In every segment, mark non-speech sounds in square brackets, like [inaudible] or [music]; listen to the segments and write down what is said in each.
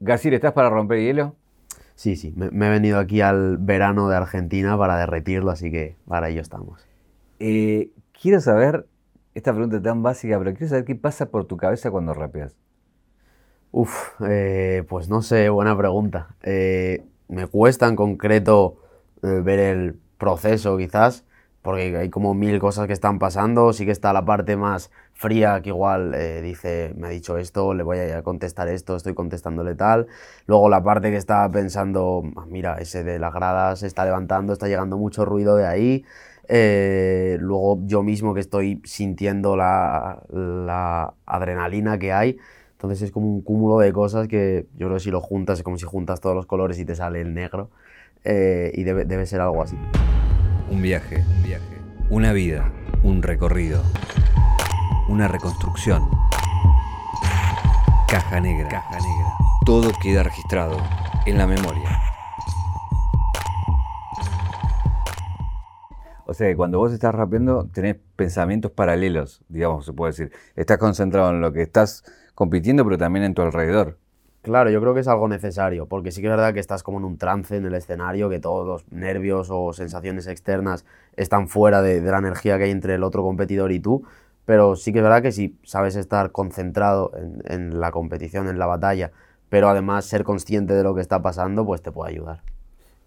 Gasir, ¿estás para romper hielo? Sí, sí, me, he venido aquí al verano de Argentina para derretirlo, así que para ello estamos. Eh, quiero saber, esta pregunta tan básica, pero quiero saber qué pasa por tu cabeza cuando rapeas. Uf, eh, pues no sé, buena pregunta. Eh, me cuesta en concreto ver el proceso quizás, porque hay como mil cosas que están pasando, sí que está la parte más fría que igual eh, dice, me ha dicho esto, le voy a contestar esto, estoy contestándole tal, luego la parte que está pensando, ah, mira, ese de las gradas se está levantando, está llegando mucho ruido de ahí, eh, luego yo mismo que estoy sintiendo la, adrenalina que hay, entonces es como un cúmulo de cosas que yo creo que si lo juntas es como si juntas todos los colores y te sale el negro, eh, y debe, debe ser algo así. Un viaje, un viaje. Una vida, un recorrido. Una reconstrucción. Caja negra. Caja negra. Todo queda registrado en la memoria. O sea, que cuando vos estás rapeando tenés pensamientos paralelos, digamos, se puede decir. Estás concentrado en lo que estás compitiendo, pero también en tu alrededor. Claro, yo creo que es algo necesario, porque sí que es verdad que estás como en un trance en el escenario, que todos los nervios o sensaciones externas están fuera de, la energía que hay entre el otro competidor y tú, pero sí que es verdad que si sabes estar concentrado en, la competición, en la batalla, pero además ser consciente de lo que está pasando, pues te puede ayudar.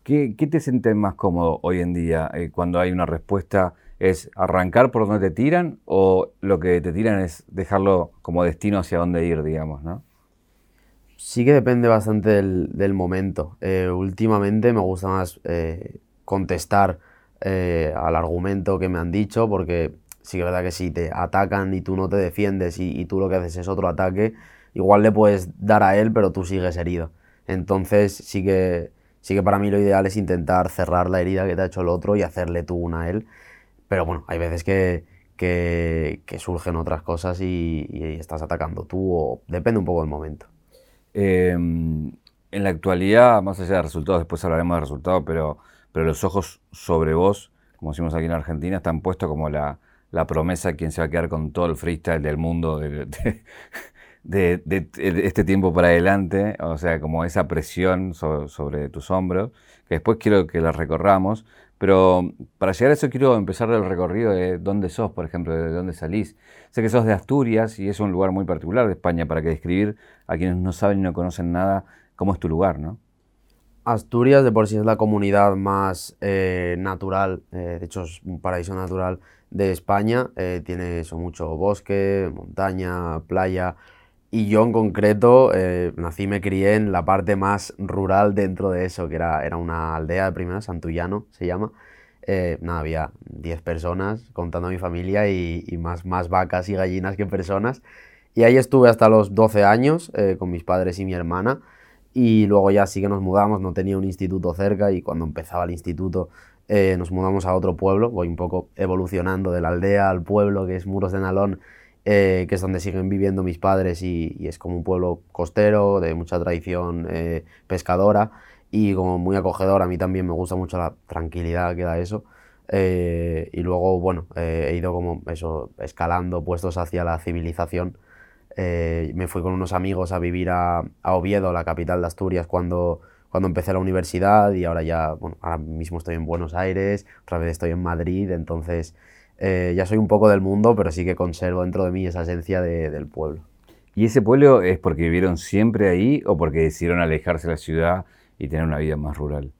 ¿Qué, te sientes más cómodo hoy en día eh, cuando hay una respuesta? ¿Es arrancar por donde te tiran o lo que te tiran es dejarlo como destino hacia dónde ir, digamos, ¿no? Sí que depende bastante del, momento. Eh, últimamente me gusta más eh, contestar eh, al argumento que me han dicho, porque sí que es verdad que si te atacan y tú no te defiendes y, tú lo que haces es otro ataque, igual le puedes dar a él, pero tú sigues herido. Entonces sí que, sí que para mí lo ideal es intentar cerrar la herida que te ha hecho el otro y hacerle tú una a él. Pero bueno, hay veces que, que, surgen otras cosas y, estás atacando tú, o depende un poco del momento. Em, en la actualidad, más allá de resultados, después hablaremos de resultados, pero, pero los ojos sobre vos, como decimos aquí en Argentina, están puestos como la, promesa de quien se va a quedar con todo el freestyle del mundo de, este tiempo para adelante, o sea, como esa presión sobre tus hombros, que después quiero que la recorramos, pero para llegar a eso quiero empezar el recorrido de dónde sos, por ejemplo, de dónde salís. Sé que sos de Asturias y es un lugar muy particular de España para que describir a quienes no saben y no conocen nada cómo es tu lugar, ¿no? Asturias de por sí es la comunidad más eh, natural, eh, de hecho es un paraíso natural de España. Eh, tiene eso, mucho bosque, montaña, playa. Y yo en concreto nací y me crié en la parte más rural dentro de eso, que era, era una aldea de primera, Santullano se llama. nada, había 10 personas contando a mi familia y, y, más, más vacas y gallinas que personas. Y ahí estuve hasta los 12 años eh, con mis padres y mi hermana. Y luego ya sí que nos mudamos, no tenía un instituto cerca y cuando empezaba el instituto eh, nos mudamos a otro pueblo. Voy un poco evolucionando de la aldea al pueblo que es Muros de Nalón, eh, que es donde siguen viviendo mis padres y, es como un pueblo costero, de mucha tradición pescadora y como muy acogedor. A mí también me gusta mucho la tranquilidad que da eso. y luego, bueno, he ido como eso, escalando puestos hacia la civilización eh, me fui con unos amigos a vivir a, Oviedo, la capital de Asturias, cuando, cuando empecé la universidad y ahora ya, bueno, ahora mismo estoy en Buenos Aires, otra vez estoy en Madrid, entonces eh, ya soy un poco del mundo, pero sí que conservo dentro de mí esa esencia del pueblo. ¿Y ese pueblo es porque vivieron siempre ahí o porque decidieron alejarse de la ciudad y tener una vida más rural?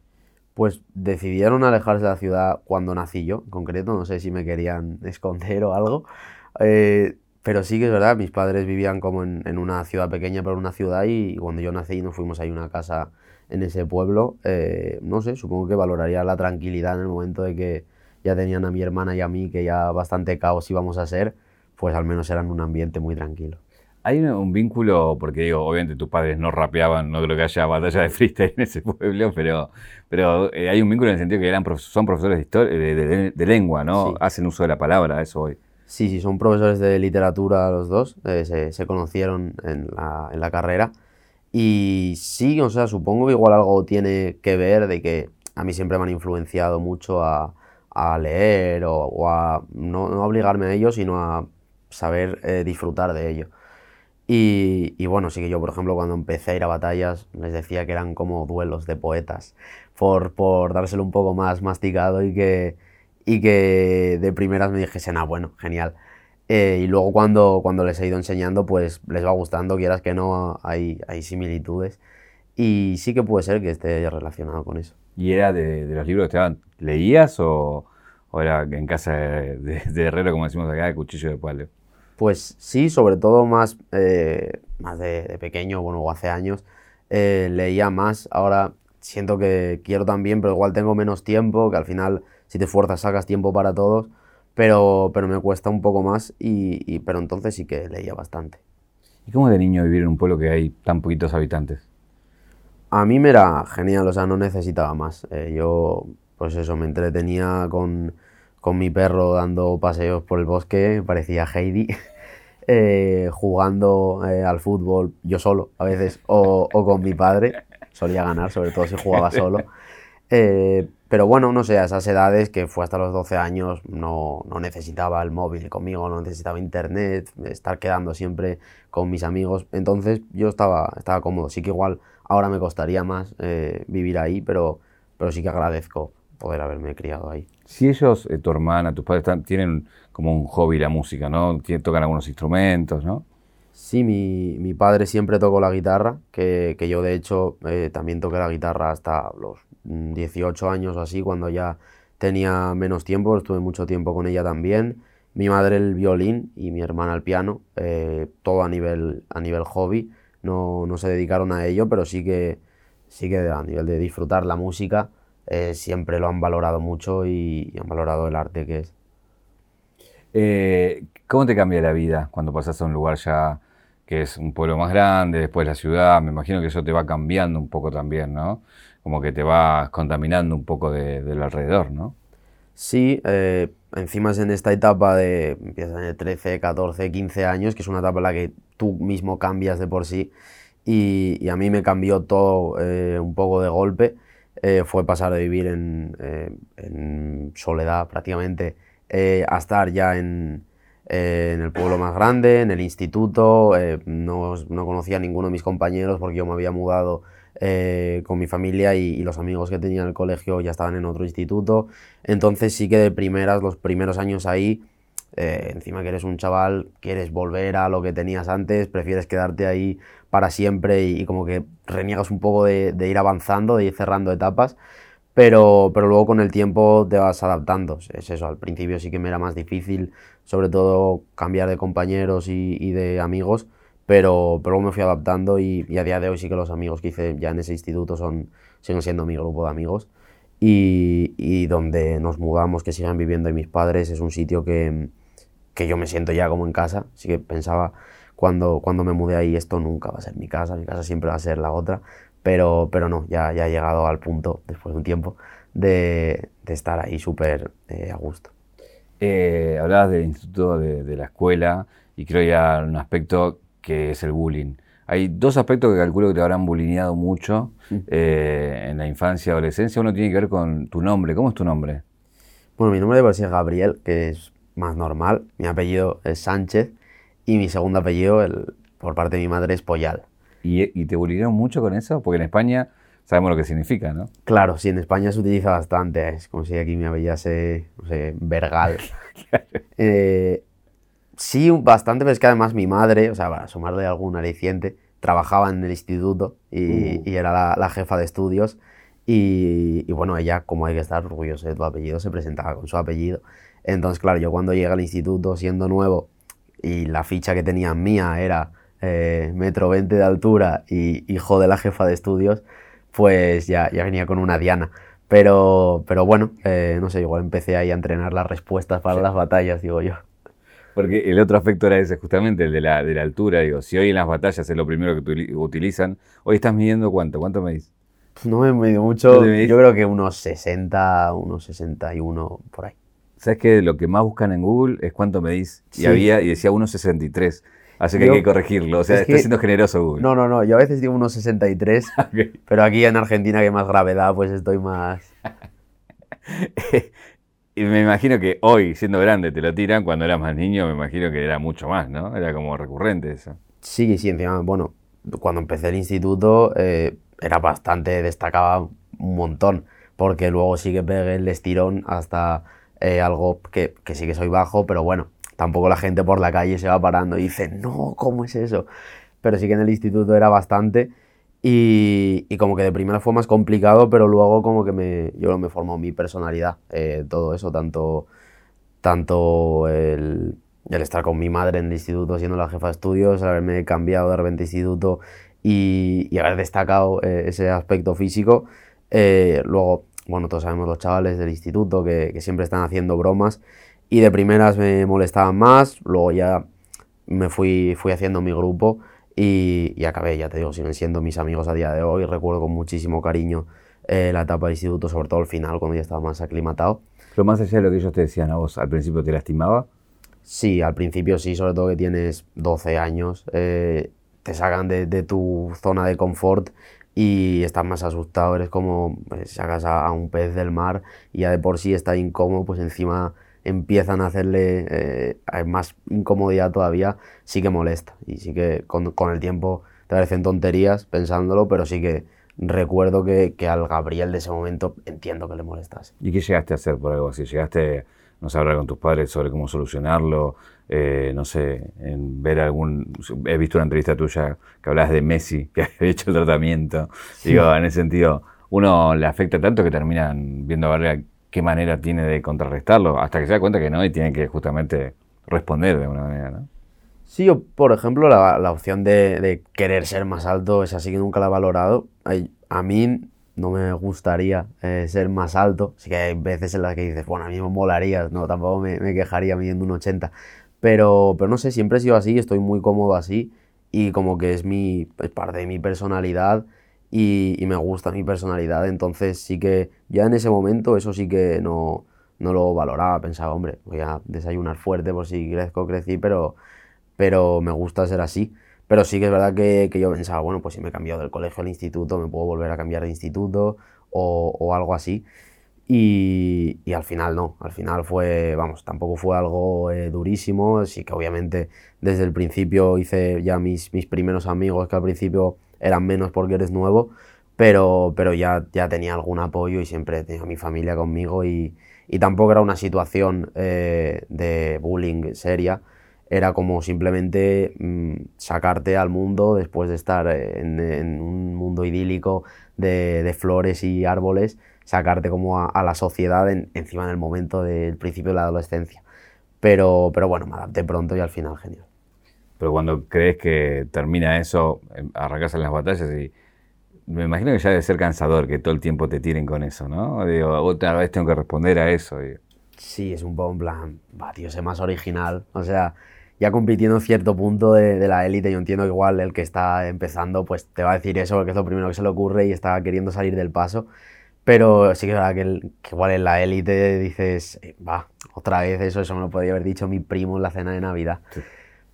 Pues decidieron alejarse de la ciudad cuando nací yo, en concreto, no sé si me querían [laughs] esconder o algo. Eh, pero sí que es verdad, mis padres vivían como en, una ciudad pequeña, pero en una ciudad y, cuando yo nací nos fuimos ahí a una casa en ese pueblo, eh, no sé, supongo que valoraría la tranquilidad en el momento de que ya tenían a mi hermana y a mí, que ya bastante caos íbamos a ser, pues al menos eran un ambiente muy tranquilo. Hay un, vínculo, porque digo, obviamente tus padres no rapeaban, no creo que haya batalla de freestyle en ese [laughs] pueblo, pero, pero eh, hay un vínculo en el sentido que eran, son profesores de, historia, de, lengua, ¿no? Hacen uso de la palabra, eso hoy. Sí, sí, son profesores de literatura los dos, eh, se, conocieron en la, carrera. Y sí, o sea, supongo que igual algo tiene que ver de que a mí siempre me han influenciado mucho a, leer o, a no, obligarme a ello, sino a saber eh, disfrutar de ello. Y, bueno, sí que yo, por ejemplo, cuando empecé a ir a batallas, les decía que eran como duelos de poetas, por, por dárselo un poco más masticado y que, y que de primeras me dijesen, ah, bueno, genial. Eh, y luego cuando, cuando les he ido enseñando, pues les va gustando, quieras que no, hay, hay similitudes. Y sí que puede ser que esté relacionado con eso. ¿Y era de, los libros que te daban, leías o, o, era en casa de, de, herrero, como decimos acá, de cuchillo de palo? Pues sí, sobre todo más, eh, más de, pequeño, bueno, o hace años, eh, leía más. Ahora siento que quiero también, pero igual tengo menos tiempo, que al final si te fuerzas sacas tiempo para todos, pero, pero me cuesta un poco más, y, pero entonces sí que leía bastante. ¿Y cómo de niño vivir en un pueblo que hay tan poquitos habitantes? A mí me era genial, o sea, no necesitaba más. Eh, yo, pues eso, me entretenía con con mi perro dando paseos por el bosque, parecía Heidi, [laughs] eh, jugando eh, al fútbol yo solo a veces, o, con mi padre, solía ganar, sobre todo si jugaba solo. [laughs] Eh, pero bueno, no sé, a esas edades, que fue hasta los 12 años, no, no, necesitaba el móvil conmigo, no necesitaba internet, estar quedando siempre con mis amigos. Entonces yo estaba, estaba cómodo. Sí que igual ahora me costaría más vivir ahí, pero, pero sí que agradezco poder haberme criado ahí. Si ellos, eh, tu hermana, tus padres, tienen como un hobby la música, ¿no? Tocan algunos instrumentos, ¿no? Sí, mi, mi padre siempre tocó la guitarra, que, que yo de hecho eh, también toqué la guitarra hasta los 18 años o así, cuando ya tenía menos tiempo, estuve mucho tiempo con ella también. Mi madre el violín y mi hermana el piano, eh, todo a nivel, a nivel hobby. No, no, se dedicaron a ello, pero sí que, sí que a nivel de disfrutar la música, eh, siempre lo han valorado mucho y, han valorado el arte que es. Eh, ¿Cómo te cambia la vida cuando pasas a un lugar ya que es un pueblo más grande, después la ciudad? Me imagino que eso te va cambiando un poco también, ¿no? Como que te vas contaminando un poco del alrededor, ¿no? Sí, eh, encima es en esta etapa de, empiezas en 13, 14, 15 años, que es una etapa en la que tú mismo cambias de por sí, y, a mí me cambió todo un poco de golpe. Eh, fue pasar de vivir en, eh, soledad prácticamente eh, a estar ya en, el pueblo más grande, en el instituto. No, no, conocía a ninguno de mis compañeros porque yo me había mudado con mi familia y, y, los amigos que tenía en el colegio ya estaban en otro instituto. Entonces sí que de primeras, los primeros años ahí, eh, encima que eres un chaval, quieres volver a lo que tenías antes, prefieres quedarte ahí para siempre y, como que reniegas un poco de, ir avanzando, de ir cerrando etapas, pero, pero luego con el tiempo te vas adaptando. Es eso, al principio sí que me era más difícil, sobre todo cambiar de compañeros y, de amigos, pero, pero luego me fui adaptando y, a día de hoy sí que los amigos que hice ya en ese instituto son, siguen siendo mi grupo de amigos. Y, y donde nos mudamos, que sigan viviendo ahí mis padres, es un sitio que, que yo me siento ya como en casa, así que pensaba cuando, cuando me mudé ahí, esto nunca va a ser mi casa, mi casa siempre va a ser la otra, pero, pero no, ya, ya he llegado al punto, después de un tiempo, de, de estar ahí súper eh, a gusto. Eh, hablabas del instituto, de, de, la escuela, y creo hay un aspecto que es el bullying. Hay dos aspectos que calculo que te habrán bullyingado mucho eh, en la infancia y adolescencia. Uno tiene que ver con tu nombre. ¿Cómo es tu nombre? Bueno, mi nombre es Gabriel, que es más normal. Mi apellido es Sánchez y mi segundo apellido, el, por parte de mi madre, es Poyal. ¿Y, te bulieron mucho con eso? Porque en España sabemos lo que significa, ¿no? Claro, sí, en España se utiliza bastante. Es como si aquí me apellidase, no sé, Vergal. [laughs] Eh, sí, bastante, pero es que además mi madre, o sea, para sumarle algún aliciente, trabajaba en el instituto y, uh. era la, jefa de estudios. Y, y, bueno, ella, como hay que estar orgullosa de tu apellido, se presentaba con su apellido. Entonces, claro, yo cuando llegué al instituto siendo nuevo y la ficha que tenía mía era eh, metro 20 de altura y hijo de la jefa de estudios, pues ya, ya venía con una diana. Pero, pero bueno, eh, no sé, igual empecé ahí a entrenar las respuestas para las batallas, digo yo. Porque el otro aspecto era ese, justamente el de la, de la altura. Digo, si hoy en las batallas es lo primero que utilizan, hoy estás midiendo cuánto, ¿cuánto medís? No me mido mucho, yo creo que unos 60, unos 61, por ahí. ¿Sabes que lo que más buscan en Google es cuánto medís? Y había, y decía 1.63. Así que hay que corregirlo. O sea, está siendo generoso Google. No, no, no. Yo a veces digo 1.63. [laughs] Pero aquí en Argentina, que más gravedad, pues estoy más. [laughs] y me imagino que hoy, siendo grande, te lo tiran. Cuando eras más niño, me imagino que era mucho más, ¿no? Era como recurrente eso. Sí, sí, encima, bueno, cuando empecé el instituto eh, era bastante, destacaba un montón, porque luego sí que pegué el estirón hasta eh, algo que, que sí que soy bajo, pero bueno, tampoco la gente por la calle se va parando y dice, no, ¿cómo es eso? Pero sí que en el instituto era bastante y, y como que de primera fue más complicado, pero luego como que me, yo me formó mi personalidad, eh, todo eso, tanto, tanto el, el, estar con mi madre en el instituto siendo la jefa de estudios, haberme cambiado de repente instituto y, y haber destacado eh, ese aspecto físico. Eh, luego, bueno, todos sabemos los chavales del instituto que, que siempre están haciendo bromas y de primeras me molestaban más, luego ya me fui, fui haciendo mi grupo y, y, acabé, ya te digo, siguen siendo mis amigos a día de hoy, recuerdo con muchísimo cariño eh, la etapa de instituto, sobre todo el final, cuando ya estaba más aclimatado. Pero más allá de lo que ellos te decían a vos, ¿al principio te lastimaba? Sí, al principio sí, sobre todo que tienes 12 años, eh, te sacan de, de, tu zona de confort y estás más asustado, eres como, pues, sacas a, a un pez del mar y ya de por sí está incómodo, pues encima empiezan a hacerle eh, más incomodidad todavía, sí que molesta. Y sí que con, con, el tiempo te parecen tonterías pensándolo, pero sí que recuerdo que, que, al Gabriel de ese momento entiendo que le molestase. ¿Y qué llegaste a hacer por algo así? ¿Llegaste, no sé, a hablar con tus padres sobre cómo solucionarlo? Eh, no sé, en ver algún... He visto una entrevista tuya que hablas de Messi, [laughs] que había hecho el tratamiento. Sí. Digo, en ese sentido, uno le afecta tanto que terminan viendo a verle qué manera tiene de contrarrestarlo, hasta que se da cuenta que no y tiene que justamente responder de alguna manera, ¿no? Sí, yo, por ejemplo, la, la opción de, de, querer ser más alto, esa sí que nunca la he valorado. A mí no me gustaría eh, ser más alto, sí que hay veces en las que dices, bueno, a mí me molaría, no, tampoco me, me quejaría midiendo un 80, pero, pero no sé, siempre he sido así, estoy muy cómodo así y como que es mi, es parte de mi personalidad y, me gusta mi personalidad. Entonces sí que ya en ese momento eso sí que no, no lo valoraba. Pensaba, hombre, voy a desayunar fuerte por si crezco, crecí, pero, pero me gusta ser así. Pero sí que es verdad que, que yo pensaba, bueno, pues si me he cambiado del colegio al instituto, me puedo volver a cambiar de instituto o, o algo así. Y, y, al final no, al final fue, vamos, tampoco fue algo eh, durísimo, sí que obviamente desde el principio hice ya mis, mis primeros amigos que al principio eran menos porque eres nuevo, pero, pero ya, ya tenía algún apoyo y siempre tenía mi familia conmigo y, y tampoco era una situación eh, de bullying seria, era como simplemente mmm, sacarte al mundo después de estar en, en un mundo idílico de, de, flores y árboles, sacarte como a, a la sociedad en, encima en el momento del principio de la adolescencia. Pero, pero bueno, me adapté pronto y al final genial. Pero cuando crees que termina eso, em, arrancas en las batallas y me imagino que ya debe ser cansador que todo el tiempo te tiren con eso, ¿no? Digo, otra vez tengo que responder a eso. Digo. Sí, es un poco en plan, va, tío, sé más original. O sea, ya compitiendo en cierto punto de, de la élite, yo entiendo que igual el que está empezando, pues te va a decir eso porque es lo primero que se le ocurre y está queriendo salir del paso. Pero sí que es verdad que, el, que igual en la élite dices, eh, va, otra vez eso, eso me lo podría haber dicho mi primo en la cena de Navidad. Sí.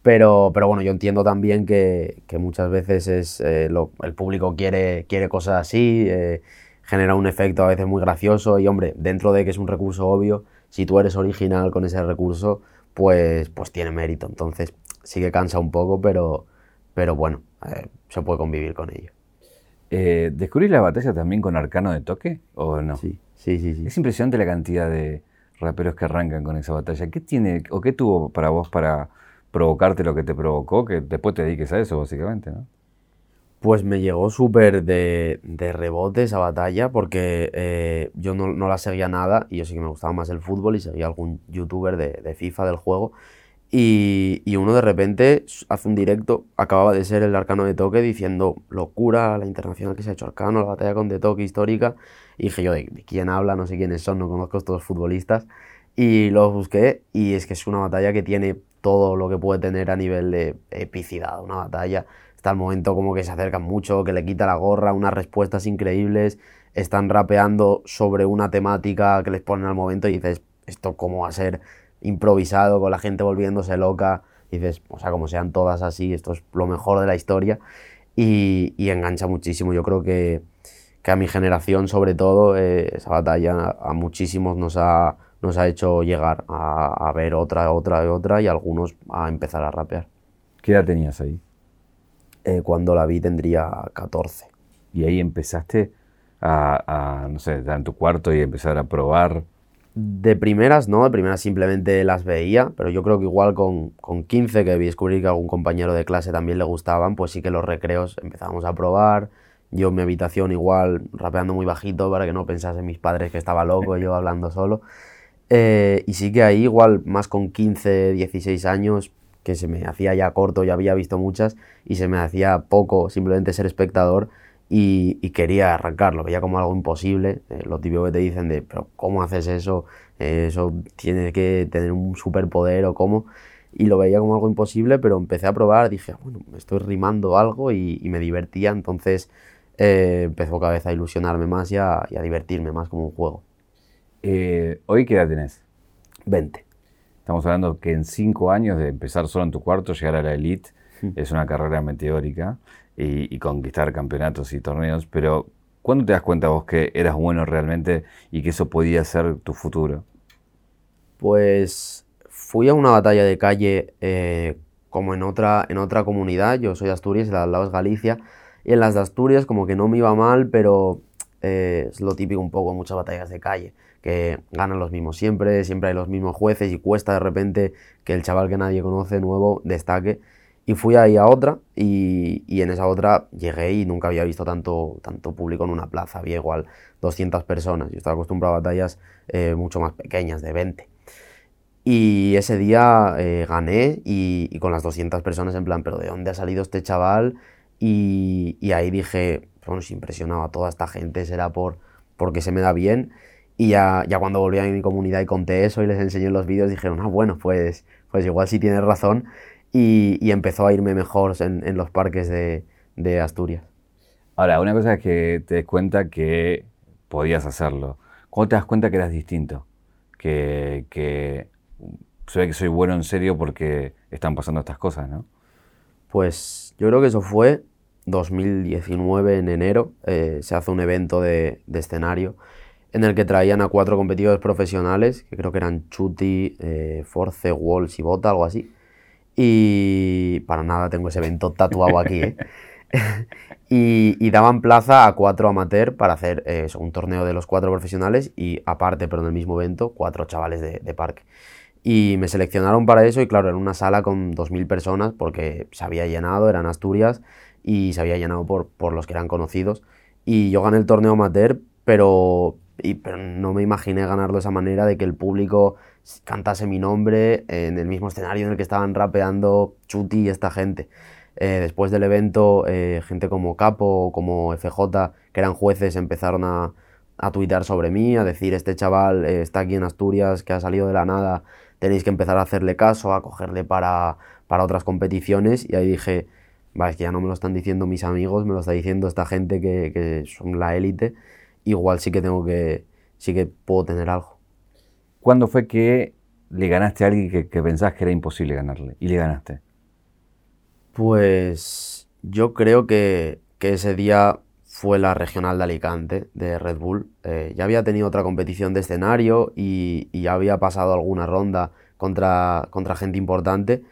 Pero, pero bueno, yo entiendo también que, que muchas veces es, eh, lo, el público quiere, quiere cosas así, eh, genera un efecto a veces muy gracioso y hombre, dentro de que es un recurso obvio, si tú eres original con ese recurso, pues, pues tiene mérito. Entonces sí que cansa un poco, pero, pero bueno, eh, se puede convivir con ello. Eh, ¿Descubrís la batalla también con Arcano de Toque o no? Sí, sí, sí, sí. Es impresionante la cantidad de raperos que arrancan con esa batalla. ¿Qué tiene o qué tuvo para vos para provocarte lo que te provocó, que después te dediques a eso, básicamente, ¿no? Pues me llegó súper de, de, rebote esa batalla porque eh, yo no, no, la seguía nada y yo sí que me gustaba más el fútbol y seguía algún youtuber de, de FIFA del juego. Y, y, uno de repente hace un directo, acababa de ser el arcano de toque diciendo locura, la internacional que se ha hecho arcano, la batalla con de toque histórica. Y dije yo, ¿de, quién habla? No sé quiénes son, no conozco a estos futbolistas. Y los busqué y es que es una batalla que tiene todo lo que puede tener a nivel de epicidad, una batalla. Está el momento como que se acercan mucho, que le quita la gorra, unas respuestas increíbles, están rapeando sobre una temática que les ponen al momento y dices, ¿esto cómo va a ser improvisado, con la gente volviéndose loca? Y dices, o sea, como sean todas así, esto es lo mejor de la historia y, engancha muchísimo. Yo creo que, que, a mi generación, sobre todo, eh, esa batalla a, a muchísimos nos ha nos ha hecho llegar a, a, ver otra, otra y otra y algunos a empezar a rapear. ¿Qué edad tenías ahí? eh, cuando la vi tendría 14. Y ahí empezaste a, no sé, estar en tu cuarto y empezar a probar. De primeras no, de primeras simplemente las veía, pero yo creo que igual con, con 15 que vi descubrir que a algún compañero de clase también le gustaban, pues sí que los recreos empezábamos a probar, yo en mi habitación igual rapeando muy bajito para que no pensasen mis padres que estaba loco, yo hablando solo. Eh, y sí que ahí igual más con 15, 16 años, que se me hacía ya corto, ya había visto muchas, y se me hacía poco simplemente ser espectador y, quería arrancarlo, veía como algo imposible, eh, lo típico que te dicen de, pero ¿cómo haces eso? Eh, eso tiene que tener un superpoder o cómo, y lo veía como algo imposible, pero empecé a probar, dije, bueno, estoy rimando algo y, y me divertía, entonces eh, empezó cada vez a ilusionarme más y a, divertirme más como un juego. Eh, ¿Hoy qué edad tenés? 20. Estamos hablando que en 5 años de empezar solo en tu cuarto, llegar a la elite, mm. es una carrera meteórica y, conquistar campeonatos y torneos, pero ¿cuándo te das cuenta vos que eras bueno realmente y que eso podía ser tu futuro? Pues fui a una batalla de calle eh, como en otra, en otra comunidad, yo soy de Asturias, al lado es Galicia, y en las de Asturias como que no me iba mal, pero eh, es lo típico un poco muchas batallas de calle, que ganan los mismos siempre, siempre hay los mismos jueces y cuesta de repente que el chaval que nadie conoce nuevo destaque. Y fui ahí a otra y, y, en esa otra llegué y nunca había visto tanto, tanto público en una plaza, había igual 200 personas. Yo estaba acostumbrado a batallas eh, mucho más pequeñas, de 20. Y ese día eh, gané y, con las 200 personas en plan, pero ¿de dónde ha salido este chaval? Y, ahí dije, bueno, si impresionaba a toda esta gente será por, porque se me da bien. Y ya, ya cuando volví a mi comunidad y conté eso y les enseñé los vídeos, dijeron, ah, bueno, pues, pues igual sí tienes razón. Y, y empezó a irme mejor en, en los parques de, de, Asturias. Ahora, una cosa es que te des cuenta que podías hacerlo. ¿Cuándo te das cuenta que eras distinto? Que, que se ve que soy bueno en serio porque están pasando estas cosas, ¿no? Pues yo creo que eso fue 2019 en enero. Eh, se hace un evento de, escenario en el que traían a cuatro competidores profesionales, que creo que eran Chuti, eh, Force, Walls y Bota, algo así. Y para nada tengo ese evento tatuado aquí, ¿eh? [laughs] y, daban plaza a cuatro amateur para hacer un torneo de los cuatro profesionales y aparte, pero en el mismo evento, cuatro chavales de, de parque. Y me seleccionaron para eso y claro, en una sala con 2.000 personas porque se había llenado, eran Asturias y se había llenado por, por los que eran conocidos. Y yo gané el torneo amateur, pero, y, pero no me imaginé ganarlo de esa manera, de que el público cantase mi nombre en el mismo escenario en el que estaban rapeando Chuti y esta gente. Eh, después del evento, eh, gente como Capo o como FJ, que eran jueces, empezaron a, a tuitear sobre mí, a decir, este chaval eh, está aquí en Asturias, que ha salido de la nada tenéis que empezar a hacerle caso, a cogerle para, para otras competiciones. Y ahí dije, vale, que ya no me lo están diciendo mis amigos, me lo está diciendo esta gente que, que son la élite. Igual sí que tengo que, sí que puedo tener algo. ¿Cuándo fue que le ganaste a alguien que, que pensabas que era imposible ganarle y le ganaste? Pues yo creo que, que ese día fue la regional de Alicante de Red Bull. Eh, ya había tenido otra competición de escenario y, ya había pasado alguna ronda contra, contra gente importante,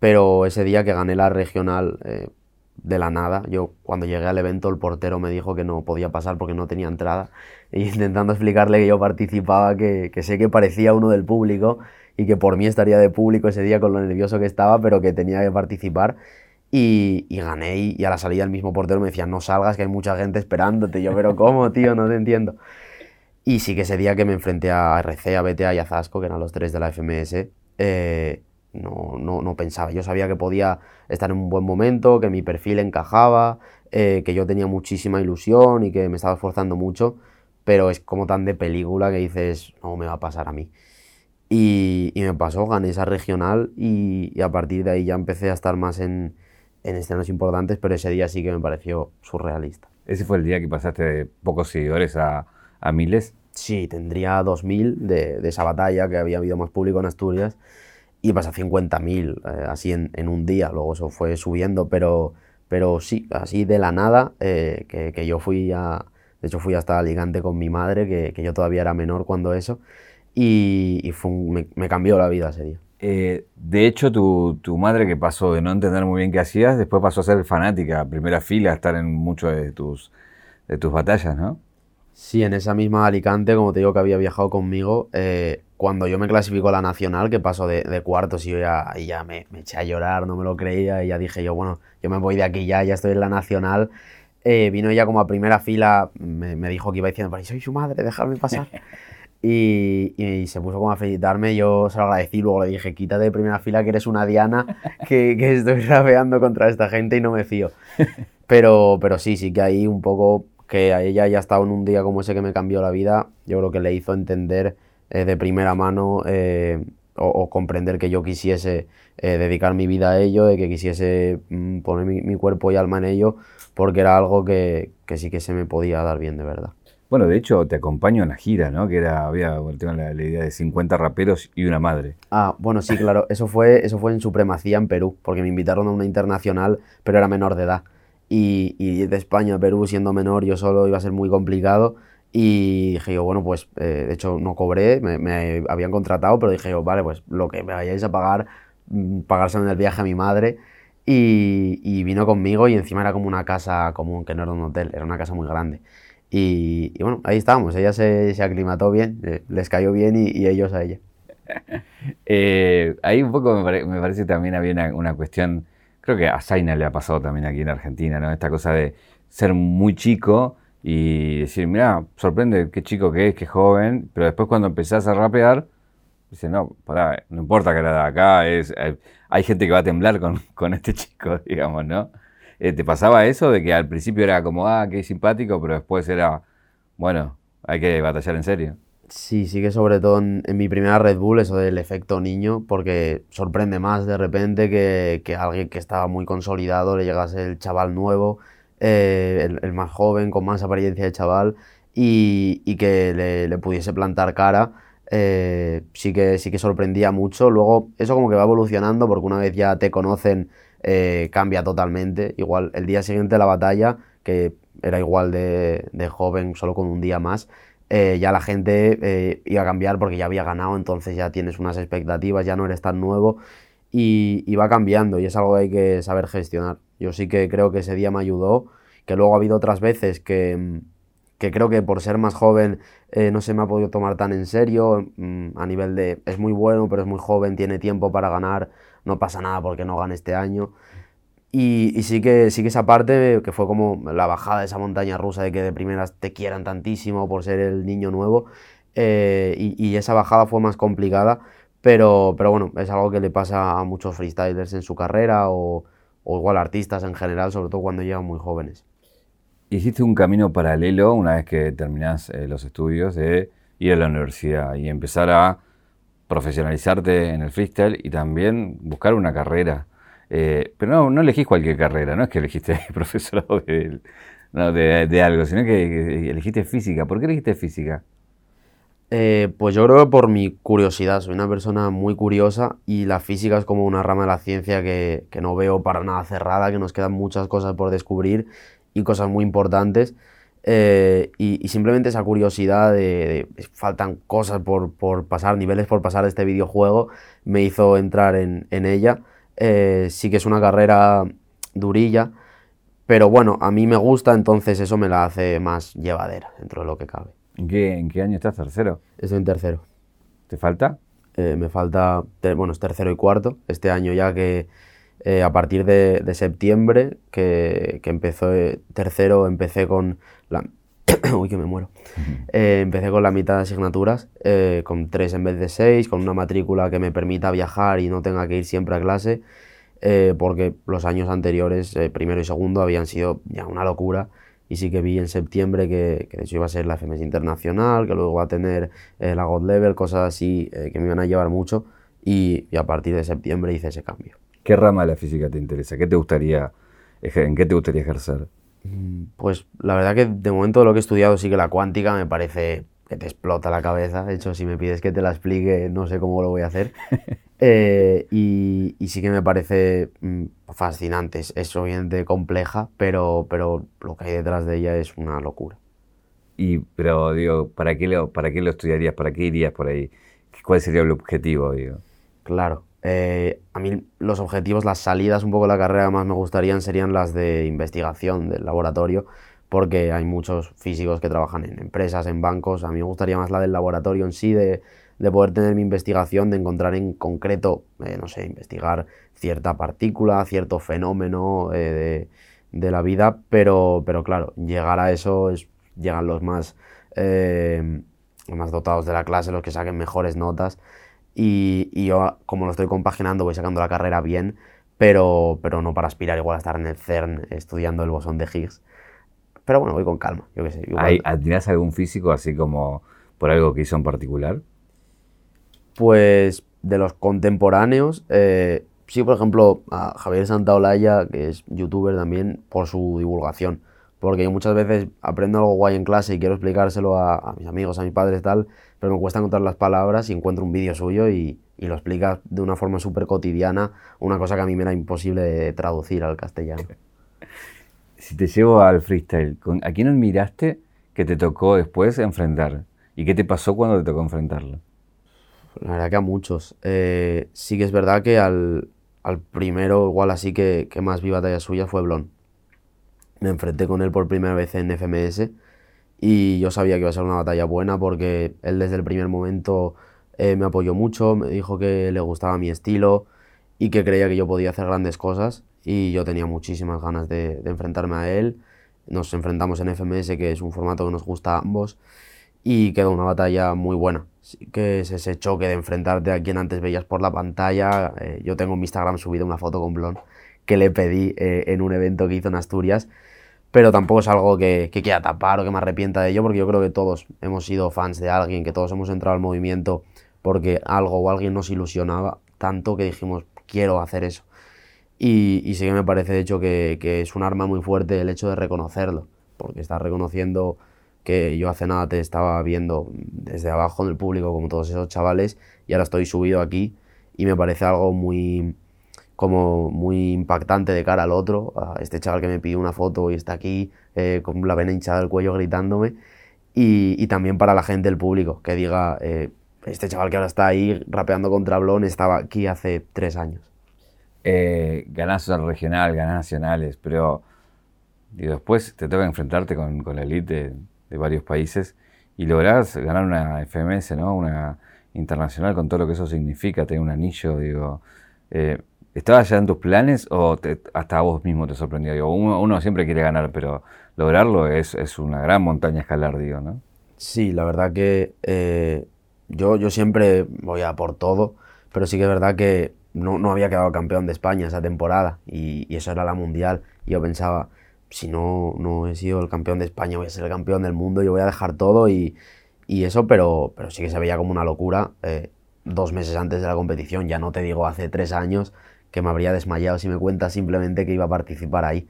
pero ese día que gané la regional eh, de la nada, yo cuando llegué al evento el portero me dijo que no podía pasar porque no tenía entrada, [laughs] y intentando explicarle que yo participaba, que, que sé que parecía uno del público y que por mí estaría de público ese día con lo nervioso que estaba, pero que tenía que participar y, gané y, a la salida el mismo portero me decía, no salgas, que hay mucha gente esperándote. Yo, pero ¿cómo, tío? No te entiendo. Y sí que ese día que me enfrenté a RC, a BTA y a Zasco, que eran los tres de la FMS, eh, no, no, no, pensaba. Yo sabía que podía estar en un buen momento, que mi perfil encajaba, eh, que yo tenía muchísima ilusión y que me estaba esforzando mucho, pero es como tan de película que dices, no me va a pasar a mí. Y, y me pasó, gané esa regional y, y, a partir de ahí ya empecé a estar más en, en escenas importantes, pero ese día sí que me pareció surrealista. ¿Ese fue el día que pasaste de pocos seguidores a, a miles? Sí, tendría 2.000 de, de, esa batalla, que había habido más público en Asturias, y pasé a 50.000, eh, así en, en, un día, luego eso fue subiendo, pero, pero sí, así de la nada, eh, que, que, yo fui a, de hecho fui hasta Alicante con mi madre, que, que yo todavía era menor cuando eso, y, y fue me, me cambió la vida ese día. Eh, de hecho, tu, tu, madre que pasó de no entender muy bien qué hacías, después pasó a ser fanática, primera fila, a estar en muchas de tus, de tus batallas, ¿no? Sí, en esa misma Alicante, como te digo que había viajado conmigo, eh, cuando yo me clasifico a la nacional, que pasó de, de cuartos y yo ya, y ya me, me, eché a llorar, no me lo creía, y ya dije yo, bueno, yo me voy de aquí ya, ya estoy en la nacional. Eh, vino ella como a primera fila, me, me dijo que iba diciendo, soy su madre, déjame pasar. [laughs] Y, y, se puso como a felicitarme, yo se lo agradecí, luego le dije, quítate de primera fila que eres una Diana, que, que estoy rapeando contra esta gente y no me fío. [laughs] Pero, pero sí, sí que ahí un poco que a ella ya estado en un día como ese que me cambió la vida, yo creo que le hizo entender eh, de primera mano eh, o, o, comprender que yo quisiese eh, dedicar mi vida a ello, de que quisiese mm, poner mi, mi, cuerpo y alma en ello, porque era algo que, que sí que se me podía dar bien de verdad. Bueno, de hecho, te acompaño en la gira, ¿no? Que era, había bueno, la, la, idea de 50 raperos y una madre. Ah, bueno, sí, claro. [laughs] Eso fue, eso fue en Supremacía, en Perú, porque me invitaron a una internacional, pero era menor de edad. Y, y de España a Perú, siendo menor, yo solo iba a ser muy complicado. Y dije yo, bueno, pues, eh, de hecho, no cobré, me, habían contratado, pero dije yo, vale, pues lo que me vayáis a pagar, mm, pagárselo en el viaje a mi madre. Y, vino conmigo y encima era como una casa común, que no era un hotel, era una casa muy grande. Y, bueno, ahí estábamos, ella se, aclimató bien, eh, les cayó bien y, ellos a ella. [laughs] eh, ahí un poco me, me, parece también había una, una, cuestión, creo que a Zaina le ha pasado también aquí en Argentina, ¿no? Esta cosa de ser muy chico y decir, mira, sorprende qué chico que es, qué joven, pero después cuando empezás a rapear, dice, no, no importa que la de acá, es, hay, hay gente que va a temblar con, [laughs] con este chico, [laughs] digamos, ¿no? Eh, ¿Te pasaba eso de que al principio era como, ah, qué simpático, pero después era, bueno, hay que batallar en serio? Sí, sí que sobre todo en, mi primera Red Bull eso del efecto niño, porque sorprende más de repente que, que alguien que estaba muy consolidado le llegase el chaval nuevo, eh, el, más joven, con más apariencia de chaval, y, que le, pudiese plantar cara. Eh, sí, que, sí que sorprendía mucho. Luego, eso como que va evolucionando, porque una vez ya te conocen eh, cambia totalmente. Igual el día siguiente de la batalla, que era igual de, joven, solo con un día más, ya la gente iba a cambiar porque ya había ganado, entonces ya tienes unas expectativas, ya no eres tan nuevo y, y, va cambiando y es algo que hay que saber gestionar. Yo sí que creo que ese día me ayudó, que luego ha habido otras veces que, que creo que por ser más joven eh, no se me ha podido tomar tan en serio, mm, a nivel de es muy bueno, pero es muy joven, tiene tiempo para ganar no pasa nada porque no gane este año. Y, y, sí, que, sí que esa parte, que fue como la bajada de esa montaña rusa de que de primeras te quieran tantísimo por ser el niño nuevo, eh, y, y, esa bajada fue más complicada, pero, pero bueno, es algo que le pasa a muchos freestylers en su carrera o igual artistas en general, sobre todo cuando llegan muy jóvenes. Hiciste un camino paralelo una vez que terminás eh, los estudios de ir a la universidad y empezar a profesionalizarte en el freestyle y también buscar una carrera. Eh, pero no, no elegís cualquier carrera, no es que elegiste [laughs] profesorado de, no, de, de, algo, sino que, que, elegiste física. ¿Por qué elegiste física? Eh, pues yo creo que por mi curiosidad, soy una persona muy curiosa y la física es como una rama de la ciencia que, que no veo para nada cerrada, que nos quedan muchas cosas por descubrir y cosas muy importantes. Eh, y, simplemente esa curiosidad de faltan cosas por, por, pasar, niveles por pasar de este videojuego, me hizo entrar en, en ella. Eh, sí que es una carrera durilla, pero bueno, a mí me gusta, entonces eso me la hace más llevadera dentro de lo que cabe. ¿En qué, en qué año estás? ¿Tercero? Estoy en tercero. ¿Te falta? Eh, me falta, bueno, es tercero y cuarto. Este año ya que eh, a partir de, de septiembre, que, que, empezó eh, tercero, empecé con la... [coughs] Uy, que me muero. Eh, empecé con la mitad de asignaturas, con tres en vez de seis, con una matrícula que me permita viajar y no tenga que ir siempre a clase, porque los años anteriores, primero y segundo, habían sido ya una locura. Y sí que vi en septiembre que, que de hecho iba a ser la FMS Internacional, que luego va a tener la God Level, cosas así que me iban a llevar mucho. Y, y a partir de septiembre hice ese cambio. ¿Qué rama de la física te interesa? ¿Qué te gustaría, ¿En qué te gustaría ejercer? Mm, pues la verdad que de momento lo que he estudiado sí que la cuántica me parece que te explota la cabeza. De hecho, si me pides que te la explique, no sé cómo lo voy a hacer. [laughs] eh, y, y, sí que me parece mm, fascinante. Es, es, obviamente compleja, pero, pero lo que hay detrás de ella es una locura. Y, pero digo, ¿para qué lo, para qué lo estudiarías? ¿Para qué irías por ahí? ¿Cuál sería el objetivo? Digo? Claro, Eh, a mí los objetivos, las salidas un poco de la carrera más me gustarían serían las de investigación del laboratorio, porque hay muchos físicos que trabajan en empresas, en bancos. A mí me gustaría más la del laboratorio en sí, de, de poder tener mi investigación, de encontrar en concreto, eh, no sé, investigar cierta partícula, cierto fenómeno eh, de, la vida, pero, pero claro, llegar a eso es, llegan los más, eh, los más dotados de la clase, los que saquen mejores notas, y, yo, como lo estoy compaginando, voy sacando la carrera bien, pero, pero no para aspirar igual a estar en el CERN estudiando el bosón de Higgs. Pero bueno, voy con calma, yo qué sé. Igual. ¿Tienes algún físico así como por algo que hizo en particular? Pues de los contemporáneos, eh, sí, por ejemplo, a Javier Santaolalla, que es youtuber también, por su divulgación. Porque yo muchas veces aprendo algo guay en clase y quiero explicárselo a, mis amigos, a mis padres tal, pero me cuesta encontrar las palabras y encuentro un vídeo suyo y, lo explica de una forma súper cotidiana, una cosa que a mí me era imposible traducir al castellano. [laughs] Si te llevo al freestyle, ¿a quién admiraste que te tocó después enfrentar? ¿Y qué te pasó cuando te tocó enfrentarlo? La verdad que a muchos. Eh, sí que es verdad que al, al primero, igual así que, que, más vi batalla suya, fue Blon. Me enfrenté con él por primera vez en FMS y yo sabía que iba a ser una batalla buena porque él desde el primer momento eh, me apoyó mucho, me dijo que le gustaba mi estilo y que creía que yo podía hacer grandes cosas y yo tenía muchísimas ganas de, de enfrentarme a él. Nos enfrentamos en FMS, que es un formato que nos gusta a ambos, y quedó una batalla muy buena que es ese choque de enfrentarte a quien antes veías por la pantalla. Eh, yo tengo en mi Instagram subido una foto con Blon que le pedí eh, en un evento que hizo en Asturias, pero tampoco es algo que, que, quiera tapar o que me arrepienta de ello, porque yo creo que todos hemos sido fans de alguien, que todos hemos entrado al movimiento porque algo o alguien nos ilusionaba tanto que dijimos, quiero hacer eso. Y, y sí que me parece, de hecho, que, que es un arma muy fuerte el hecho de reconocerlo, porque estás reconociendo que yo hace nada te estaba viendo desde abajo en el público como todos esos chavales y ahora estoy subido aquí y me parece algo muy como muy impactante de cara al otro, a este chaval que me pidió una foto y está aquí eh, con la vena hinchada del cuello gritándome y, y, también para la gente del público que diga eh, este chaval que ahora está ahí rapeando contra Blon estaba aquí hace tres años. Eh, ganás al regional, ganás nacionales, pero y después te toca enfrentarte con, con la elite de varios países y lográs ganar una FMS, ¿no? Una internacional con todo lo que eso significa, tener un anillo, digo. Eh, ¿Estaba ya en tus planes o hasta vos mismo te sorprendió? Digo, uno, siempre quiere ganar, pero lograrlo es, es, una gran montaña escalar, digo, ¿no? Sí, la verdad que eh, yo, yo siempre voy a por todo, pero sí que es verdad que no, no había quedado campeón de España esa temporada y, y eso era la mundial. Y yo pensaba, si no, no he sido el campeón de España, voy a ser el campeón del mundo, yo voy a dejar todo y, y eso, pero, pero sí que se veía como una locura eh, dos meses antes de la competición, ya no te digo hace tres años que me habría desmayado si me cuentas simplemente que iba a participar ahí.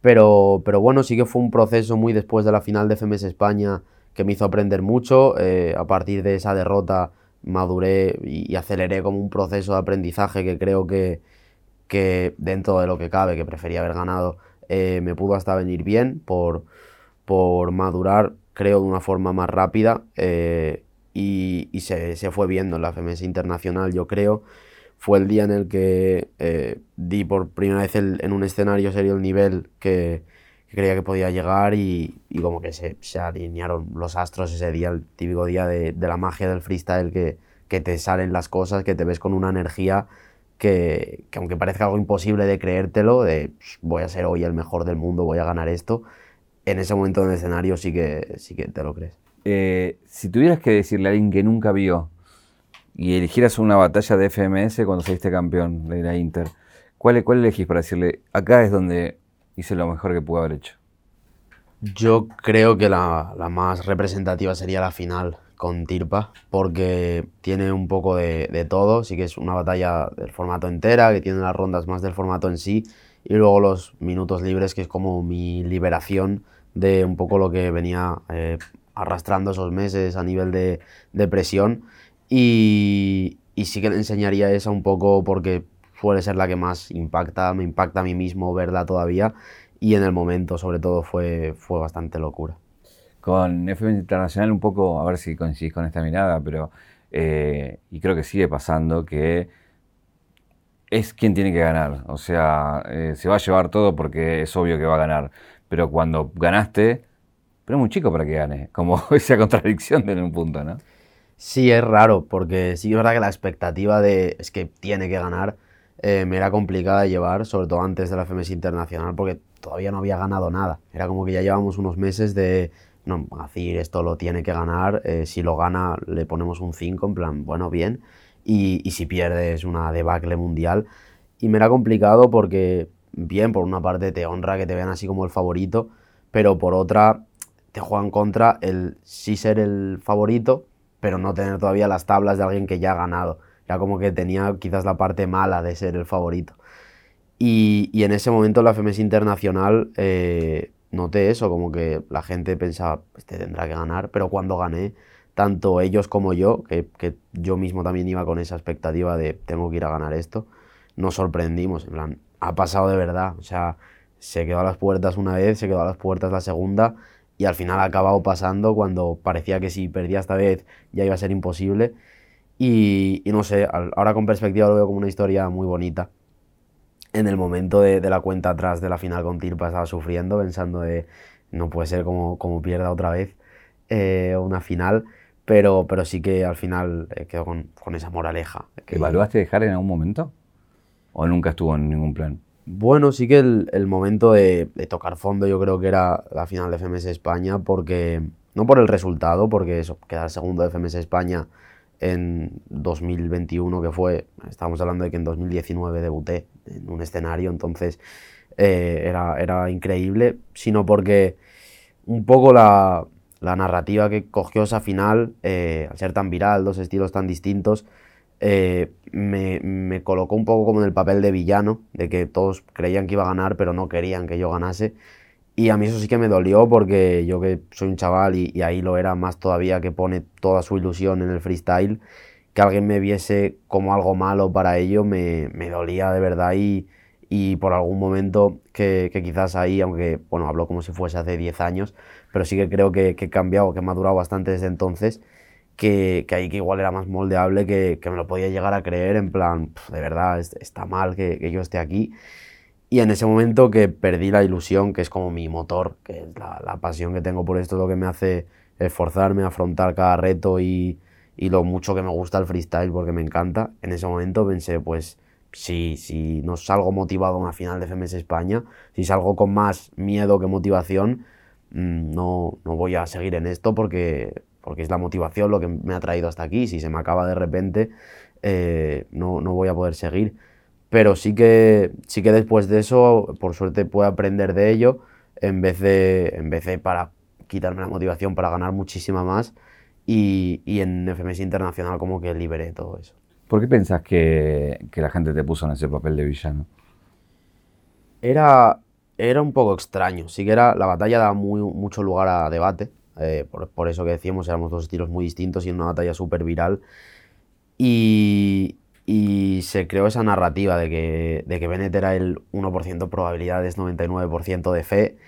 Pero, pero bueno, sí que fue un proceso muy después de la final de FMS España que me hizo aprender mucho. Eh, a partir de esa derrota maduré y, y, aceleré como un proceso de aprendizaje que creo que, que dentro de lo que cabe, que prefería haber ganado, eh, me pudo hasta venir bien por, por madurar, creo, de una forma más rápida eh, y, y se, se, fue viendo en la FMS Internacional, yo creo. Fue el día en el que eh, di por primera vez el, en un escenario serio el nivel que, que creía que podía llegar y, y como que se, se, alinearon los astros ese día, el típico día de, de la magia del freestyle, que, que te salen las cosas, que te ves con una energía que, que, aunque parezca algo imposible de creértelo, de voy a ser hoy el mejor del mundo, voy a ganar esto, en ese momento en el escenario sí que, sí que te lo crees. Eh, si tuvieras que decirle a alguien que nunca vio y eligieras una batalla de FMS cuando saliste campeón de la Inter, ¿cuál, cuál elegís para decirle, acá es donde hice lo mejor que pude haber hecho? Yo creo que la, la más representativa sería la final con Tirpa, porque tiene un poco de, de, todo, sí que es una batalla del formato entera, que tiene las rondas más del formato en sí, y luego los minutos libres, que es como mi liberación de un poco lo que venía eh, arrastrando esos meses a nivel de, de presión, y, y, sí que le enseñaría esa un poco porque suele ser la que más impacta, me impacta a mí mismo verla todavía, y en el momento sobre todo fue, fue bastante locura con FM Internacional un poco, a ver si coincidís con esta mirada, pero, eh, y creo que sigue pasando, que es quien tiene que ganar. O sea, eh, se va a llevar todo porque es obvio que va a ganar. Pero cuando ganaste, pero es muy chico para que gane. Como [laughs] esa contradicción de un punto, ¿no? Sí, es raro, porque sí es verdad que la expectativa de es que tiene que ganar eh, me era complicada de llevar, sobre todo antes de la FMS Internacional, porque todavía no había ganado nada. Era como que ya llevamos unos meses de, no, decir esto lo tiene que ganar, eh, si lo gana le ponemos un 5, en plan, bueno, bien, y, y si pierde es una debacle mundial. Y me era complicado porque, bien, por una parte te honra que te vean así como el favorito, pero por otra te juegan contra el sí ser el favorito, pero no tener todavía las tablas de alguien que ya ha ganado. Era como que tenía quizás la parte mala de ser el favorito. Y, y en ese momento la FMS Internacional eh, noté eso, como que la gente pensaba, este tendrá que ganar, pero cuando gané, tanto ellos como yo, que, que, yo mismo también iba con esa expectativa de tengo que ir a ganar esto, nos sorprendimos, en plan, ha pasado de verdad, o sea, se quedó a las puertas una vez, se quedó a las puertas la segunda, y al final ha acabado pasando cuando parecía que si perdía esta vez ya iba a ser imposible. Y, no sé, ahora con perspectiva lo veo como una historia muy bonita. En el momento de, la cuenta atrás de la final con Tirpa estaba sufriendo, pensando de no puede ser como, como pierda otra vez eh, una final, pero, pero sí que al final eh, quedó con, con, esa moraleja. Que... ¿Evaluaste dejar en algún momento? ¿O nunca estuvo en ningún plan? Bueno, sí que el, el momento de, de, tocar fondo yo creo que era la final de FMS España, porque no por el resultado, porque eso, quedar segundo de FMS España en 2021 que fue, estábamos hablando de que en 2019 debuté en un escenario, entonces eh, era, era increíble, sino porque un poco la, la narrativa que cogió esa final, eh, al ser tan viral, dos estilos tan distintos, eh, me, me, colocó un poco como en el papel de villano, de que todos creían que iba a ganar, pero no querían que yo ganase. Y a mí eso sí que me dolió porque yo que soy un chaval y, ahí lo era más todavía que pone toda su ilusión en el freestyle, que alguien me viese como algo malo para ello me, me dolía de verdad y, y por algún momento que, quizás ahí, aunque bueno, hablo como si fuese hace 10 años, pero sí que creo que, que he cambiado, que he madurado bastante desde entonces que, que ahí que igual era más moldeable, que, me lo podía llegar a creer, en plan, de verdad, está mal que, yo esté aquí. Y en ese momento que perdí la ilusión, que es como mi motor, que es la, pasión que tengo por esto, lo que me hace esforzarme, afrontar cada reto y, y, lo mucho que me gusta el freestyle porque me encanta, en ese momento pensé, pues si, si no salgo motivado a una final de FMS España, si salgo con más miedo que motivación, mm, no, no voy a seguir en esto porque porque es la motivación lo que me ha traído hasta aquí. Si se me acaba de repente, eh, no, no, voy a poder seguir. Pero sí que, sí que después de eso, por suerte, puedo aprender de ello en vez de, en vez de para quitarme la motivación para ganar muchísima más. Y, y en FMS Internacional como que liberé todo eso. ¿Por qué pensás que, que la gente te puso en ese papel de villano? Era, era un poco extraño. Sí que era, la batalla daba muy, mucho lugar a debate eh, por, por, eso que decíamos, éramos dos estilos muy distintos y en una batalla súper viral. Y, y, se creó esa narrativa de que, de que Bennett era el 1% probabilidades, 99% de fe.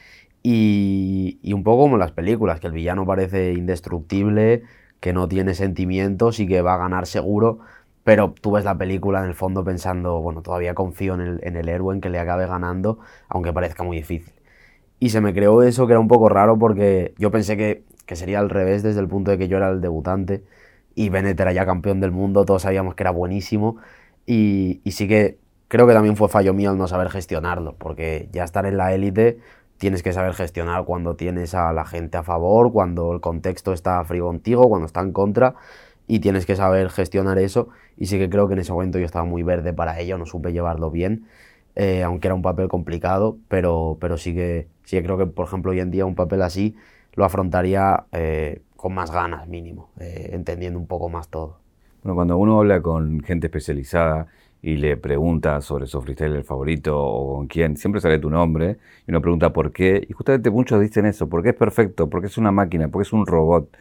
Y, y, un poco como en las películas, que el villano parece indestructible, que no tiene sentimientos y que va a ganar seguro. Pero tú ves la película en el fondo pensando, bueno, todavía confío en el, en el héroe, en que le acabe ganando, aunque parezca muy difícil. Y se me creó eso que era un poco raro porque yo pensé que, que sería al revés desde el punto de que yo era el debutante y Bennett era ya campeón del mundo, todos sabíamos que era buenísimo. Y, y sí que creo que también fue fallo mío el no saber gestionarlo, porque ya estar en la élite tienes que saber gestionar cuando tienes a la gente a favor, cuando el contexto está frío contigo, cuando está en contra y tienes que saber gestionar eso. Y sí que creo que en ese momento yo estaba muy verde para ello, no supe llevarlo bien eh, aunque era un papel complicado, pero, pero sí, que, sí creo que, por ejemplo, hoy en día un papel así lo afrontaría eh, con más ganas, mínimo, eh, entendiendo un poco más todo. Bueno, cuando uno habla con gente especializada y le pregunta sobre su freestyle favorito o con quién, siempre sale tu nombre y uno pregunta por qué. Y justamente muchos dicen eso, porque es perfecto, porque es una máquina, porque es un robot.